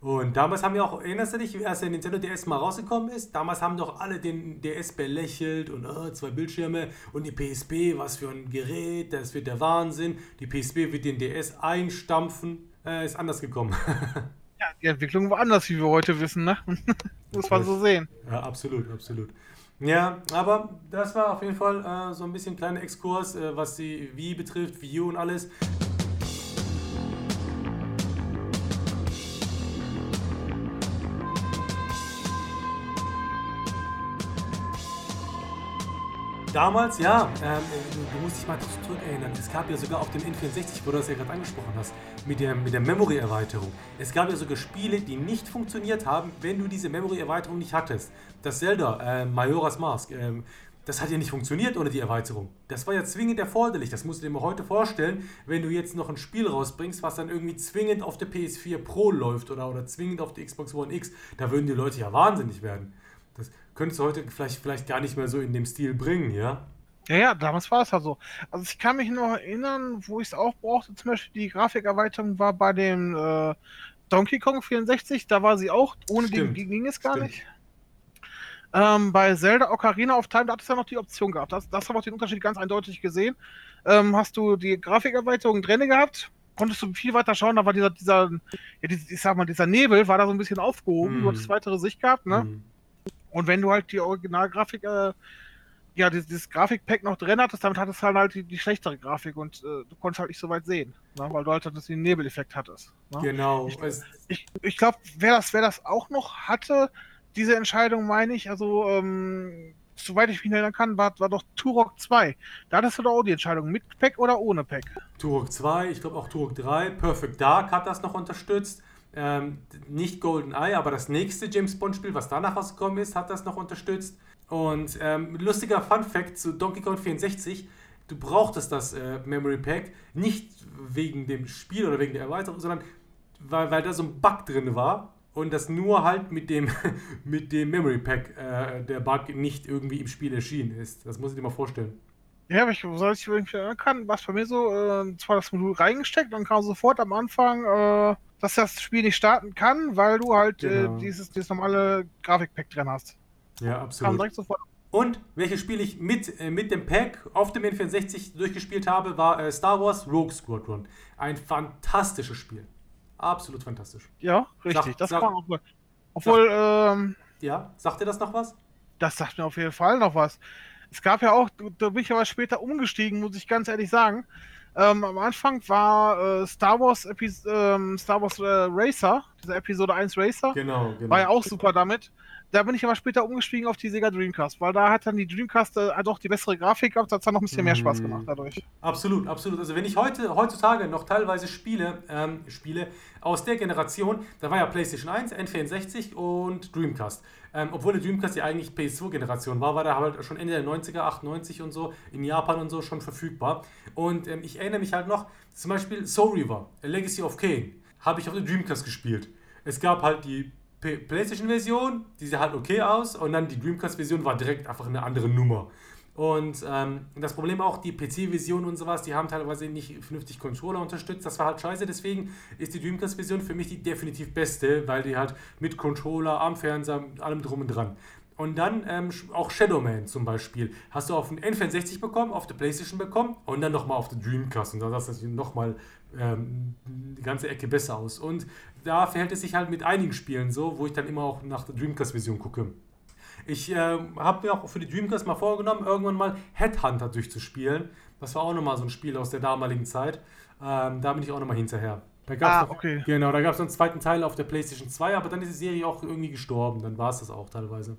Und damals haben wir auch, erinnerst du dich, als der Nintendo DS mal rausgekommen ist? Damals haben doch alle den DS belächelt und oh, zwei Bildschirme und die PSP, was für ein Gerät, das wird der Wahnsinn. Die PSP wird den DS einstampfen. Äh, ist anders gekommen. Ja, die Entwicklung war anders, wie wir heute wissen, ne? Muss man so sehen. Ja, absolut, absolut. Ja, aber das war auf jeden Fall äh, so ein bisschen ein kleiner Exkurs, äh, was die Wii betrifft, U und alles. Damals, ja, ähm, du, musst dich mal zurück erinnern. Es gab ja sogar auf dem N64, wo du das ja gerade angesprochen hast, mit der, mit der Memory-Erweiterung. Es gab ja sogar Spiele, die nicht funktioniert haben, wenn du diese Memory-Erweiterung nicht hattest. Das Zelda, äh, Majora's Mask, ähm, das hat ja nicht funktioniert ohne die Erweiterung. Das war ja zwingend erforderlich. Das musst du dir mal heute vorstellen, wenn du jetzt noch ein Spiel rausbringst, was dann irgendwie zwingend auf der PS4 Pro läuft oder, oder zwingend auf der Xbox One X. Da würden die Leute ja wahnsinnig werden. Das könntest du heute vielleicht, vielleicht gar nicht mehr so in dem Stil bringen, ja? Ja, ja, damals war es ja so. Also ich kann mich noch erinnern, wo ich es auch brauchte, zum Beispiel die Grafikerweiterung war bei dem äh, Donkey Kong 64, da war sie auch, ohne die Stimmt, ging, ging es gar stimmt. nicht. Ähm, bei Zelda Ocarina of Time, da hat es ja noch die Option gehabt. Das, das haben wir auch den Unterschied ganz eindeutig gesehen. Ähm, hast du die Grafikerweiterung drin gehabt, konntest du viel weiter schauen, da war dieser, dieser, ja, dieser, ich sag mal, dieser Nebel war da so ein bisschen aufgehoben, Mhm. du hattest weitere Sicht gehabt, ne? Hm. Und wenn du halt die Originalgrafik, äh, ja, dieses, dieses Grafikpack noch drin hattest, damit hattest du halt, halt die, die schlechtere Grafik und äh, du konntest halt nicht so weit sehen, ne? weil du halt das den Nebeleffekt hattest. Ne? Genau. Ich- Ich, ich glaube, wer das, wer das auch noch hatte, diese Entscheidung meine ich, also ähm, soweit ich mich erinnern kann, war, war doch Turok 2. Da hattest du doch auch die Entscheidung, mit Pack oder ohne Pack. Turok 2, ich glaube auch Turok 3, Perfect Dark hat das noch unterstützt. Ähm, nicht GoldenEye, aber das nächste James Bond-Spiel, was danach rausgekommen ist, hat das noch unterstützt. Und ähm, lustiger Fun Fact zu Donkey Kong 64, du brauchtest das äh, Memory Pack nicht wegen dem Spiel oder wegen der Erweiterung, sondern weil, weil da so ein Bug drin war und das nur halt mit dem, mit dem Memory Pack äh, der Bug nicht irgendwie im Spiel erschienen ist. Das muss ich dir mal vorstellen. Ja, aber ich soll ich irgendwie kann, was bei mir so, äh, zwar das Modul reingesteckt, dann kam sofort am Anfang, äh, dass das Spiel nicht starten kann, weil du halt äh, genau. äh, dieses, dieses normale Grafikpack drin hast. Ja, absolut. Und welches Spiel ich mit, äh, mit dem Pack auf dem N64 durchgespielt habe, war äh, Star Wars Rogue Squadron. Ein fantastisches Spiel. Absolut fantastisch. Ja, richtig. Sag, das sag, war auch gut. Obwohl, sag, ähm, Ja, sagt dir das noch was? Das sagt mir auf jeden Fall noch was. Es gab ja auch, da bin ich aber später umgestiegen, muss ich ganz ehrlich sagen. Ähm, am Anfang war äh, Star Wars, Epis ähm, Star Wars äh, Racer, dieser Episode 1 Racer. Genau, genau. War ja auch super damit. Da bin ich aber später umgestiegen auf die Sega Dreamcast, weil da hat dann die Dreamcast äh, doch die bessere Grafik gehabt, hat es dann noch ein bisschen mehr Spaß gemacht dadurch. Absolut, absolut. Also wenn ich heute, heutzutage noch teilweise Spiele, ähm, Spiele aus der Generation, da war ja PlayStation 1, N64 und Dreamcast. Ähm, obwohl der Dreamcast ja eigentlich PS2-Generation war, war der halt schon Ende der 90er, 98 und so, in Japan und so schon verfügbar. Und ähm, ich erinnere mich halt noch, zum Beispiel Soul River, A Legacy of Kane, habe ich auf der Dreamcast gespielt. Es gab halt die PlayStation-Version, die sah halt okay aus und dann die Dreamcast-Version war direkt einfach eine andere Nummer. Und ähm, das Problem auch, die PC-Version und sowas, die haben teilweise nicht vernünftig Controller unterstützt. Das war halt scheiße. Deswegen ist die Dreamcast-Version für mich die definitiv beste, weil die halt mit Controller, am Fernseher, allem drum und dran. Und dann ähm, auch Shadowman zum Beispiel. Hast du auf den N64 bekommen, auf der Playstation bekommen und dann nochmal auf der Dreamcast. Und da sah das nochmal ähm, die ganze Ecke besser aus. Und da verhält es sich halt mit einigen Spielen so, wo ich dann immer auch nach der Dreamcast-Version gucke. Ich äh, habe mir auch für die Dreamcast mal vorgenommen, irgendwann mal Headhunter durchzuspielen. Das war auch nochmal so ein Spiel aus der damaligen Zeit. Ähm, da bin ich auch nochmal hinterher. Da gab's ah, noch, okay. Genau, da gab es einen zweiten Teil auf der PlayStation 2, aber dann ist die Serie auch irgendwie gestorben. Dann war es das auch teilweise.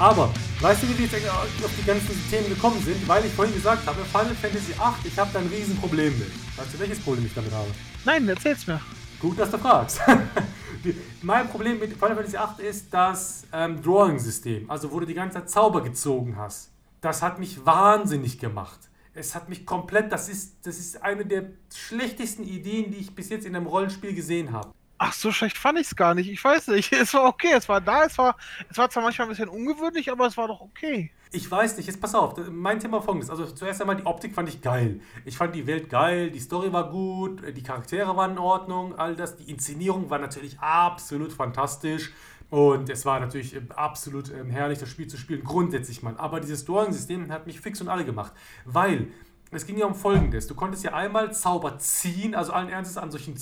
Aber, weißt du, wie wir jetzt auf die ganzen Themen gekommen sind? Weil ich vorhin gesagt habe, Final Fantasy VIII, ich habe da ein Riesenproblem mit. Weißt du, welches Problem ich damit habe? Nein, erzähl's mir. Gut, dass du fragst. mein Problem mit Final Fantasy VIII ist das ähm, Drawing-System, also wo du die ganze Zeit Zauber gezogen hast. Das hat mich wahnsinnig gemacht. Es hat mich komplett, das ist, das ist eine der schlechtesten Ideen, die ich bis jetzt in einem Rollenspiel gesehen habe. Ach, so schlecht fand ich es gar nicht. Ich weiß nicht. Es war okay. Es war da. Es war, es war zwar manchmal ein bisschen ungewöhnlich, aber es war doch okay. Ich weiß nicht. Jetzt pass auf. Mein Thema folgendes. Also zuerst einmal die Optik fand ich geil. Ich fand die Welt geil. Die Story war gut. Die Charaktere waren in Ordnung. All das. Die Inszenierung war natürlich absolut fantastisch. Und es war natürlich äh, absolut ähm, herrlich, das Spiel zu spielen. Grundsätzlich mal. Aber dieses Storing-System hat mich fix und alle gemacht. Weil es ging ja um Folgendes. Du konntest ja einmal Zauber ziehen, also allen Ernstes an solchen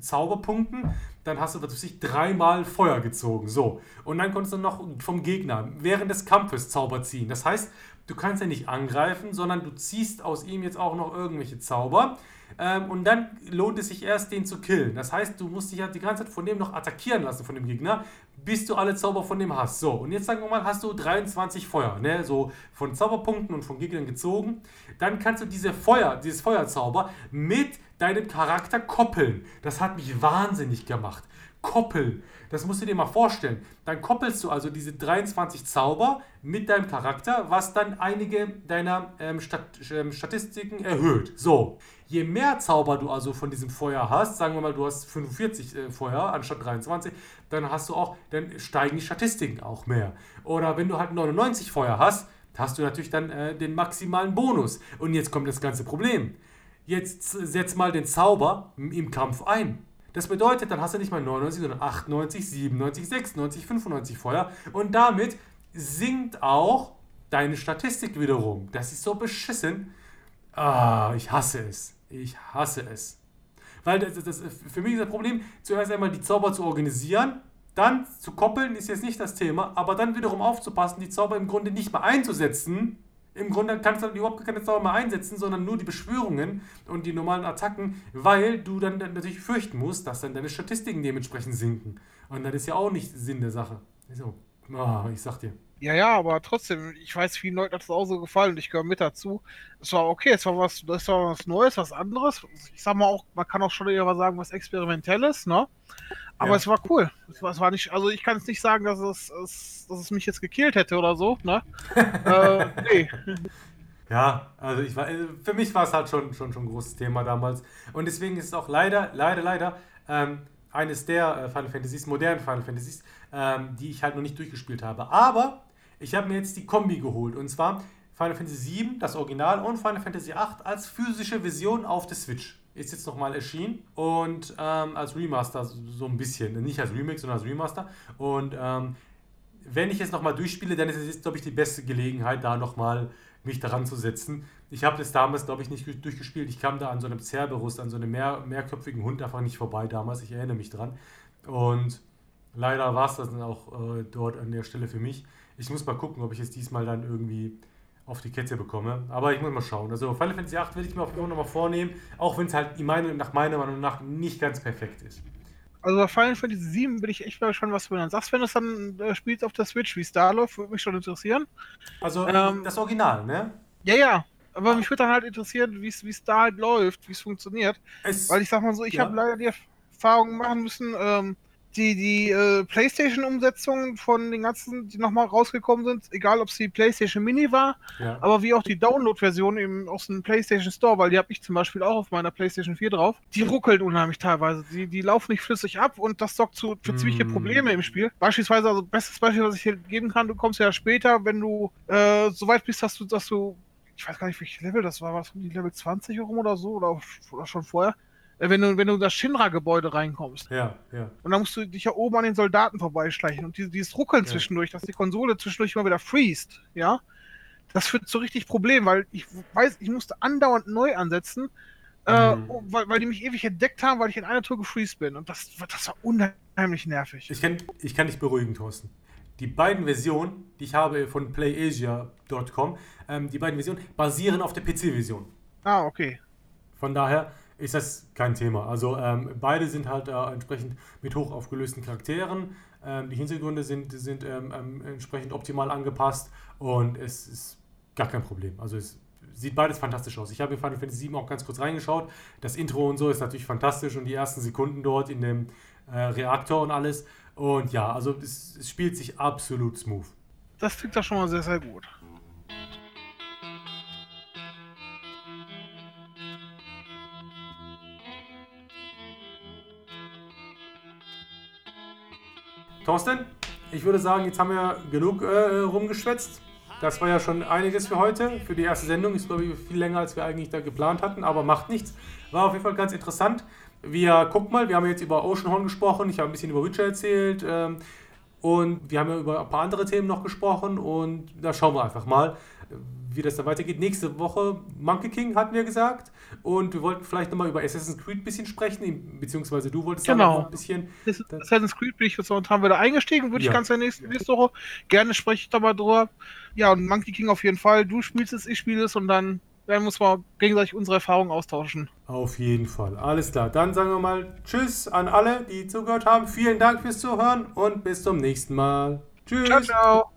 Zauberpunkten, dann hast du, was weiß ich, dreimal Feuer gezogen. So. Und dann konntest du noch vom Gegner während des Kampfes Zauber ziehen. Das heißt, du kannst ja nicht angreifen, sondern du ziehst aus ihm jetzt auch noch irgendwelche Zauber. Ähm, und dann lohnt es sich erst, den zu killen. Das heißt, du musst dich ja die ganze Zeit von dem noch attackieren lassen, von dem Gegner, bis du alle Zauber von dem hast. So, und jetzt sagen wir mal, hast du 23 Feuer, ne? so von Zauberpunkten und von Gegnern gezogen. Dann kannst du diese Feuer, dieses Feuerzauber mit deinem Charakter koppeln. Das hat mich wahnsinnig gemacht. Koppeln. Das musst du dir mal vorstellen. Dann koppelst du also diese 23 Zauber mit deinem Charakter, was dann einige deiner ähm, Stat ähm, Statistiken erhöht. So, je mehr Zauber du also von diesem Feuer hast, sagen wir mal, du hast 45 äh, Feuer anstatt 23, dann hast du auch, dann steigen die Statistiken auch mehr. Oder wenn du halt 99 Feuer hast, hast du natürlich dann äh, den maximalen Bonus. Und jetzt kommt das ganze Problem. Jetzt setz mal den Zauber im Kampf ein. Das bedeutet, dann hast du nicht mal 99, sondern 98, 97, 96, 95 Feuer. Und damit sinkt auch deine Statistik wiederum. Das ist so beschissen. Ah, ich hasse es. Ich hasse es. Weil das, das, für mich ist das Problem, zuerst einmal die Zauber zu organisieren, dann zu koppeln ist jetzt nicht das Thema, aber dann wiederum aufzupassen, die Zauber im Grunde nicht mehr einzusetzen, Im Grunde kannst du überhaupt keine Zauber mehr einsetzen, sondern nur die Beschwörungen und die normalen Attacken, weil du dann, natürlich fürchten musst, dass dann deine Statistiken dementsprechend sinken. Und das ist ja auch nicht Sinn der Sache. So, oh, ich sag dir. Ja, ja, aber trotzdem, ich weiß, vielen Leuten hat es auch so gefallen und ich gehöre mit dazu. Es war okay, es war was, das war was Neues, was anderes. Ich sag mal auch, man kann auch schon eher sagen, was Experimentelles, ne? Aber ja. es war cool. Es war, es war, nicht, also ich kann es nicht sagen, dass es, es, dass es mich jetzt gekillt hätte oder so, ne? äh, nee. Ja, also ich war, für mich war es halt schon, schon, schon ein großes Thema damals. Und deswegen ist es auch leider, leider, leider ähm, eines der äh, Final Fantasies, modernen Final Fantasies, ähm, die ich halt noch nicht durchgespielt habe. Aber ich habe mir jetzt die Kombi geholt. Und zwar Final Fantasy VII, das Original, und Final Fantasy VIII als physische Version auf der Switch. Ist jetzt nochmal erschienen und ähm, als Remaster so ein bisschen. Nicht als Remix, sondern als Remaster. Und ähm, wenn ich es nochmal durchspiele, dann ist es, glaube ich, die beste Gelegenheit, da nochmal mich daran zu setzen. Ich habe das damals, glaube ich, nicht durchgespielt. Ich kam da an so einem Cerberus, an so einem mehr, mehrköpfigen Hund einfach nicht vorbei damals. Ich erinnere mich dran. Und leider war es das dann auch äh, dort an der Stelle für mich. Ich muss mal gucken, ob ich es diesmal dann irgendwie auf die Kette bekomme. Aber ich muss mal schauen. Also Final Fantasy 8 will ich mir auf jeden Fall nochmal vornehmen, auch wenn es halt meine, nach meiner Meinung nach nicht ganz perfekt ist. Also bei Final Fantasy 7 bin ich echt mal gespannt, was du dann sagst, wenn du es dann äh, spielst auf der Switch, wie es da läuft, würde mich schon interessieren. Also ähm, das Original, ne? Ja, ja. Aber mich würde dann halt interessieren, wie es da halt läuft, wie es funktioniert. Weil ich sag mal so, ich ja. habe leider die Erfahrung machen müssen, ähm, die, die äh, PlayStation-Umsetzungen von den ganzen, die nochmal rausgekommen sind, egal ob es die PlayStation Mini war, ja. aber wie auch die Download-Version aus dem PlayStation Store, weil die habe ich zum Beispiel auch auf meiner PlayStation 4 drauf, die ruckeln unheimlich teilweise. Die, die laufen nicht flüssig ab und das sorgt zu, für ziemliche mm. Probleme im Spiel. Beispielsweise, also bestes Beispiel, was ich hier geben kann, du kommst ja später, wenn du äh, so weit bist, dass du, dass du, ich weiß gar nicht, welches Level das war, was die Level 20 herum oder so, oder, oder schon vorher äh, wenn du, wenn du in das Shinra-Gebäude reinkommst. Ja, ja. Und dann musst du dich ja oben an den Soldaten vorbeischleichen und dieses Ruckeln ja. zwischendurch, dass die Konsole zwischendurch immer wieder freest, ja, das führt zu richtig Problemen, weil ich weiß, ich musste andauernd neu ansetzen, äh, mhm. weil, weil die mich ewig entdeckt haben, weil ich in einer Tour gefreezed bin. Und das, das war unheimlich nervig. Ich kann, ich kann dich beruhigen, Thorsten. Die beiden Versionen, die ich habe von playasia.com, ähm, die beiden Versionen basieren auf der PC-Version. Ah, okay. Von daher, ist das kein Thema. Also ähm, beide sind halt äh, entsprechend mit hoch aufgelösten Charakteren. Ähm, die Hintergründe sind, sind ähm, ähm, entsprechend optimal angepasst und es ist gar kein Problem. Also es sieht beides fantastisch aus. Ich habe in Final Fantasy 7 auch ganz kurz reingeschaut. Das Intro und so ist natürlich fantastisch und die ersten Sekunden dort in dem äh, Reaktor und alles. Und ja, also es, es spielt sich absolut smooth. Das klingt doch schon mal sehr, sehr gut. Thorsten, ich würde sagen, jetzt haben wir genug äh, rumgeschwätzt. Das war ja schon einiges für heute, für die erste Sendung. Ist, glaube ich, viel länger, als wir eigentlich da geplant hatten, aber macht nichts. War auf jeden Fall ganz interessant. Wir, guck mal, wir haben jetzt über Oceanhorn gesprochen, ich habe ein bisschen über Witcher erzählt ähm, und wir haben ja über ein paar andere Themen noch gesprochen und da schauen wir einfach mal wie das dann weitergeht. Nächste Woche Monkey King hatten wir gesagt. Und wir wollten vielleicht nochmal über Assassin's Creed ein bisschen sprechen, beziehungsweise du wolltest genau. noch ein bisschen. Assassin's Creed bin ich jetzt momentan wieder eingestiegen, würde ja. ich ganz ja nächste, nächste Woche. Gerne spreche ich da mal drüber. Ja, und Monkey King auf jeden Fall. Du spielst es, ich spiele es und dann werden wir uns mal gegenseitig unsere Erfahrungen austauschen. Auf jeden Fall. Alles klar. Dann sagen wir mal Tschüss an alle, die zugehört haben. Vielen Dank fürs Zuhören und bis zum nächsten Mal. Tschüss. Ciao, ciao.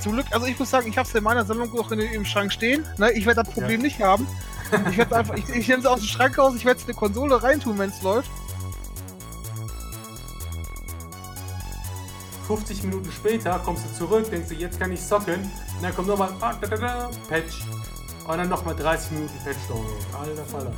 Zum Glück, also ich muss sagen, ich habe es in meiner Sammlung auch in, im Schrank stehen. Ne? Ich werde das Problem ja. nicht haben. Ich werde einfach, ich, ich nehme es aus dem Schrank raus, ich werde es in die Konsole reintun, wenn es läuft. 50 Minuten später kommst du zurück, denkst du, jetzt kann ich zocken. Und dann kommt nochmal ah, Patch. Und dann nochmal 30 Minuten Patch Download. Alter Faller.